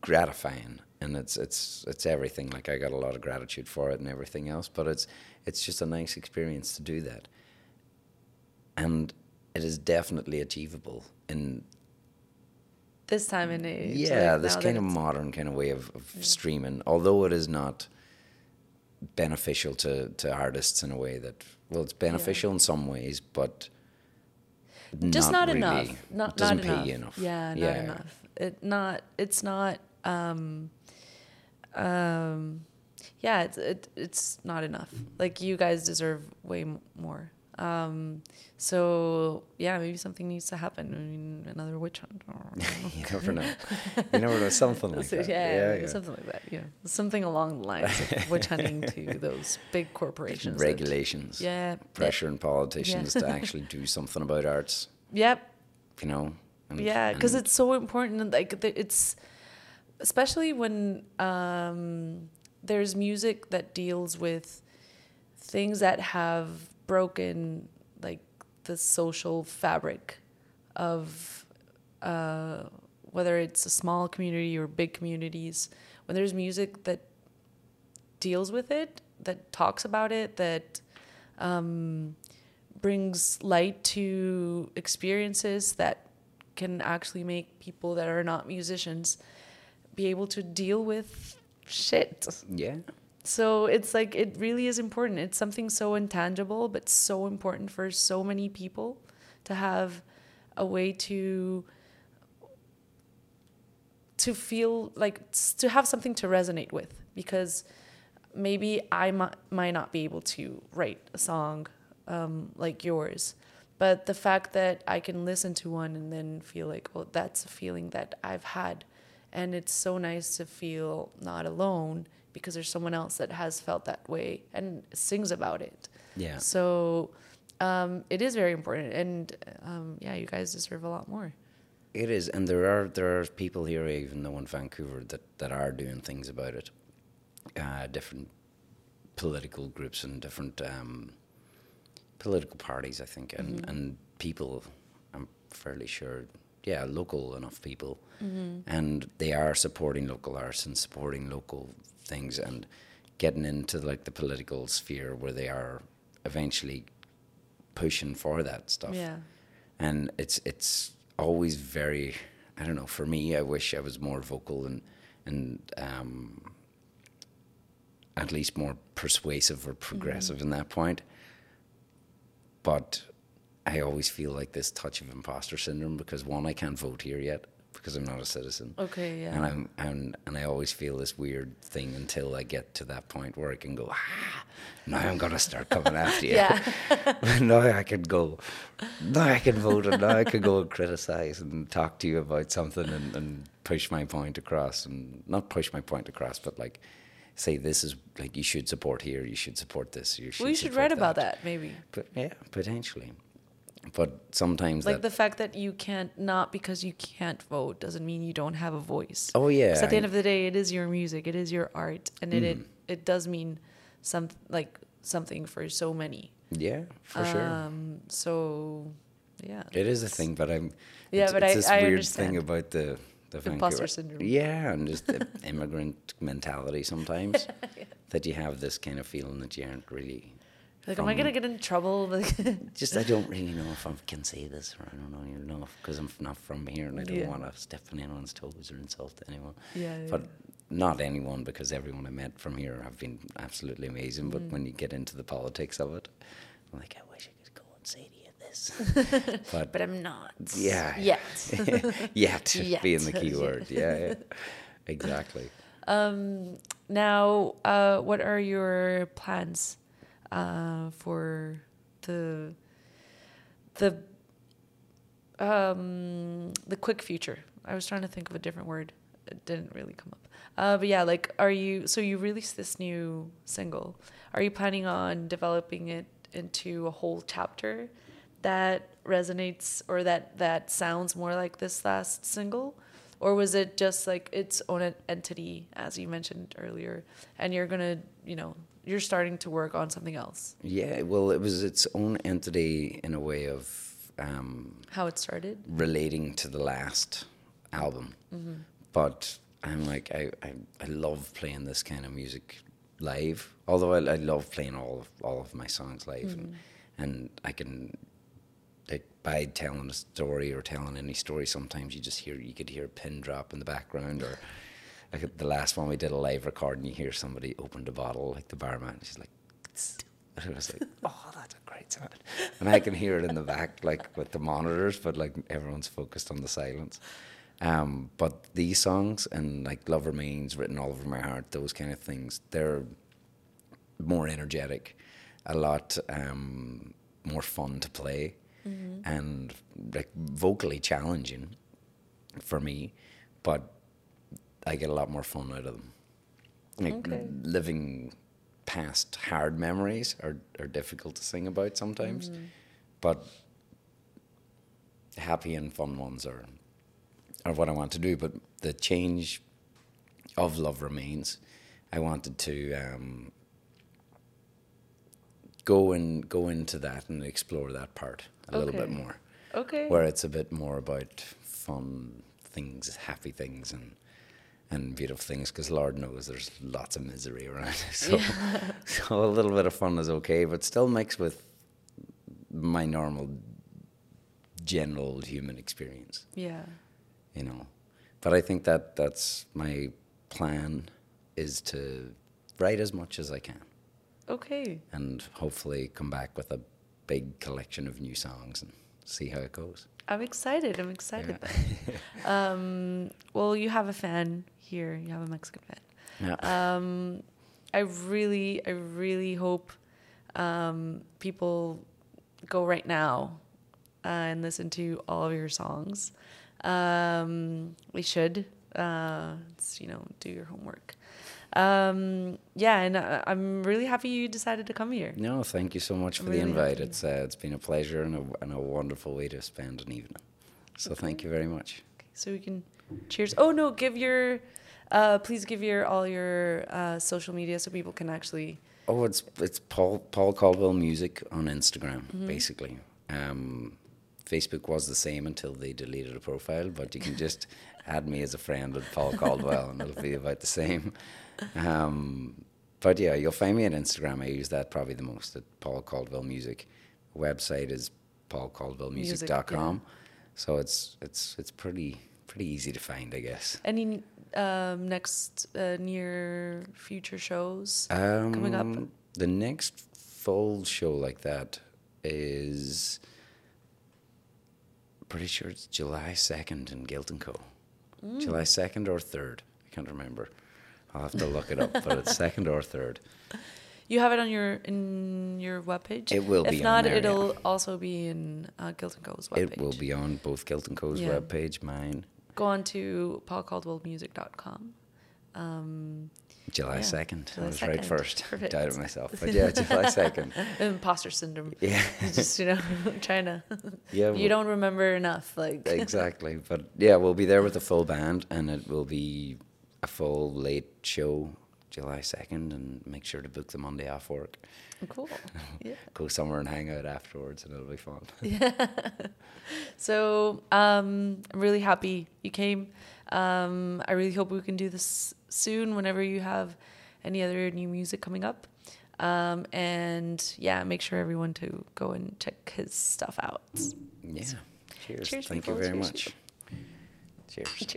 gratifying and it's it's it's everything like i got a lot of gratitude for it and everything else but it's it's just a nice experience to do that and it is definitely achievable in
This time in age.
yeah
like,
this kind of modern kind of way of, of streaming although it is not beneficial to to artists in a way that well it's beneficial in some ways but
just not,
really.
enough. Not
it doesn't
not
pay
enough.
you enough
Yeah, not
Yeah.
enough. It not. It's not. Um, um, yeah, it's it, it's not enough. Like you guys deserve way more. Um, so yeah, maybe something needs to happen. I mean, another witch hunt. or-
you never know you never know something like
So,
that
yeah,
yeah, yeah.
something like that. Yeah, something along the lines of witch hunting to those big corporations. that-
regulations
yeah. that-
pressure on politicians to actually do something about arts
Yep.
you know and,
yeah because it's so important like the- it's especially when um, there's music that deals with things that have broken like the social fabric of uh, whether it's a small community or big communities when there's music that deals with it that talks about it that um, brings light to experiences that can actually make people that are not musicians be able to deal with shit.
yeah
So it's like it really is important. It's something so intangible but so important for so many people to have a way to to feel like to have something to resonate with because maybe I mi- might not be able to write a song um, like yours, but the fact that I can listen to one and then feel like, oh, that's a feeling that I've had, and it's so nice to feel not alone because there's someone else that has felt that way and sings about it.
yeah
So um, it is very important, and um, yeah, you guys deserve a lot more.
it is and there are there are people here even though in vancouver that that are doing things about it uh, different political groups and different um, political parties, I think, and,
Mm-hmm.
and people. I'm fairly sure, yeah, local enough people,
Mm-hmm.
and they are supporting local arts and supporting local things and getting into like the political sphere where they are eventually pushing for that stuff
Yeah.
and it's it's always very I don't know for me I wish I was more vocal and and um, at least more persuasive or progressive in that point but I always feel like this touch of imposter syndrome because one I can't vote here yet because I'm not a citizen
Okay. Yeah.
and I'm and and I always feel this weird thing until I get to that point where I can go ah now I'm gonna start coming after you
Yeah.
now I can go now I can vote and now I can go and criticize and talk to you about something and, and push my point across and not push my point across but like say this is like you should support here you should support this you should
we should
support
write about that maybe.
but yeah potentially but sometimes
Like the fact that you can't not because you can't vote doesn't mean you don't have a voice.
oh yeah
at the end of the day, it is your music, it is your art, and it it,
Mm.
it does mean some like something for so many.
yeah for sure
Um. So, yeah.
It is a thing, but I'm.
Yeah,
it's,
but
it's
I-
this
I
weird
understand.
thing about the the
Imposter syndrome.
Yeah, and just the immigrant mentality sometimes that you have this kind of feeling that you aren't really.
Like, am I gonna get in trouble?
Just I don't really know if I can say this or I don't know, you know, because I'm not from here and I don't
Yeah.
want to step on anyone's toes or insult anyone.
yeah. yeah.
But not anyone because everyone I met from here have been absolutely amazing. But
Mm.
when you get into the politics of it, I'm like, I wish I could go and say to you this. but
but I'm not.
Yeah.
Yet.
yet,
Yet.
being the key word. Yeah, yeah. exactly.
Um, now, uh, what are your plans uh, for the the um, the quick future? I was trying to think of a different word. It didn't really come up. Uh, but yeah, like, are you? So you released this new single. Are you planning on developing it into a whole chapter that resonates or that that sounds more like this last single? or was it just like its own entity as you mentioned earlier and you're gonna you know you're starting to work on something else
Yeah, well, it was its own entity in a way of um,
how it started
relating to the last album. But I'm like, I, I, I love playing this kind of music live. Although I, I love playing all of, all of my songs live, and, and I can like by telling a story or telling any story, sometimes you just hear you could hear a pin drop in the background, or like the last one we did a live recording, you hear somebody open the bottle, like the barman, she's like. And I was like, oh, that's a great sound. And I can hear it in the back, like with the monitors, but like everyone's focused on the silence. Um, but these songs and like Love Remains, Written All Over My Heart, those kind of things, they're more energetic, a lot um, more fun to play, and like vocally challenging for me, but I get a lot more fun out of them. Like
Okay.
living past hard memories are, are difficult to sing about sometimes, but happy and fun ones are are what I want to do. But the change of Love Remains, I wanted to um, go and go into that and explore that part a little bit more,
okay
where it's a bit more about fun things, happy things, and and beautiful things. Because Lord knows there's lots of misery around. So, so a little bit of fun is okay, but still mixed with my normal, general human experience
yeah
you know. But I think that that's my plan is to write as much as I can
okay
and hopefully come back with a big collection of new songs and see how it goes.
I'm excited i'm excited
Yeah.
um well you have a fan here you have a mexican fan
yeah.
um, I really, I really hope um, people go right now uh, and listen to all of your songs. Um, we should, uh, you know, do your homework. Um, yeah, and uh, I'm really happy you decided to come here.
no, thank you so much for
I'm
the
really
invite.
happy.
It's uh, it's been a pleasure and a, and a wonderful way to spend an evening. So thank you very much.
Okay, So we can cheers. Oh no, give your uh, please give your all your uh, social media so people can actually.
Oh, it's it's Paul Paul Caldwell Music on Instagram, basically. Um, Facebook was the same until they deleted a profile, but you can just add me as a friend with Paul Caldwell, and it'll be about the same. Um, but yeah, you'll find me on Instagram. I use that probably the most at Paul Caldwell Music. Website is paulcaldwellmusic.com. So it's it's it's pretty pretty easy to find, I guess.
Any um, next uh, near future shows
Um,
coming up?
The next full show like that is pretty sure it's July second in Guilt and Co.
Mm.
July second or third. I can't remember. I'll have to look it up, but it's second or third.
You have it on your in your webpage.
It will
if
be If
not,
there,
it'll also be in uh, and Co's webpage.
It will be on both Guilt and Co.'s
Yeah.
webpage, mine,
Go on to paulcaldwellmusic.com. Um,
July
Yeah,
second.
July
I was right
2nd.
first.
Perfect.
Doubted myself, but yeah, July second.
imposter syndrome.
Yeah,
Just you know, trying to.
yeah.
You
well-
don't remember enough, like.
exactly. But yeah, we'll be there with the full band, and it will be a full late show, July second, and make sure to book the Monday off work.
Cool. Yeah.
Go somewhere and hang out afterwards, and it'll be fun.
Yeah. so um, I'm really happy you came. Um, I really hope we can do this soon whenever you have any other new music coming up. Um, and yeah, make sure everyone to go and check his stuff out.
Yeah. Cheers.
Cheers,
Thank
people.
you very
Cheers,
much. Cheers.
Cheers.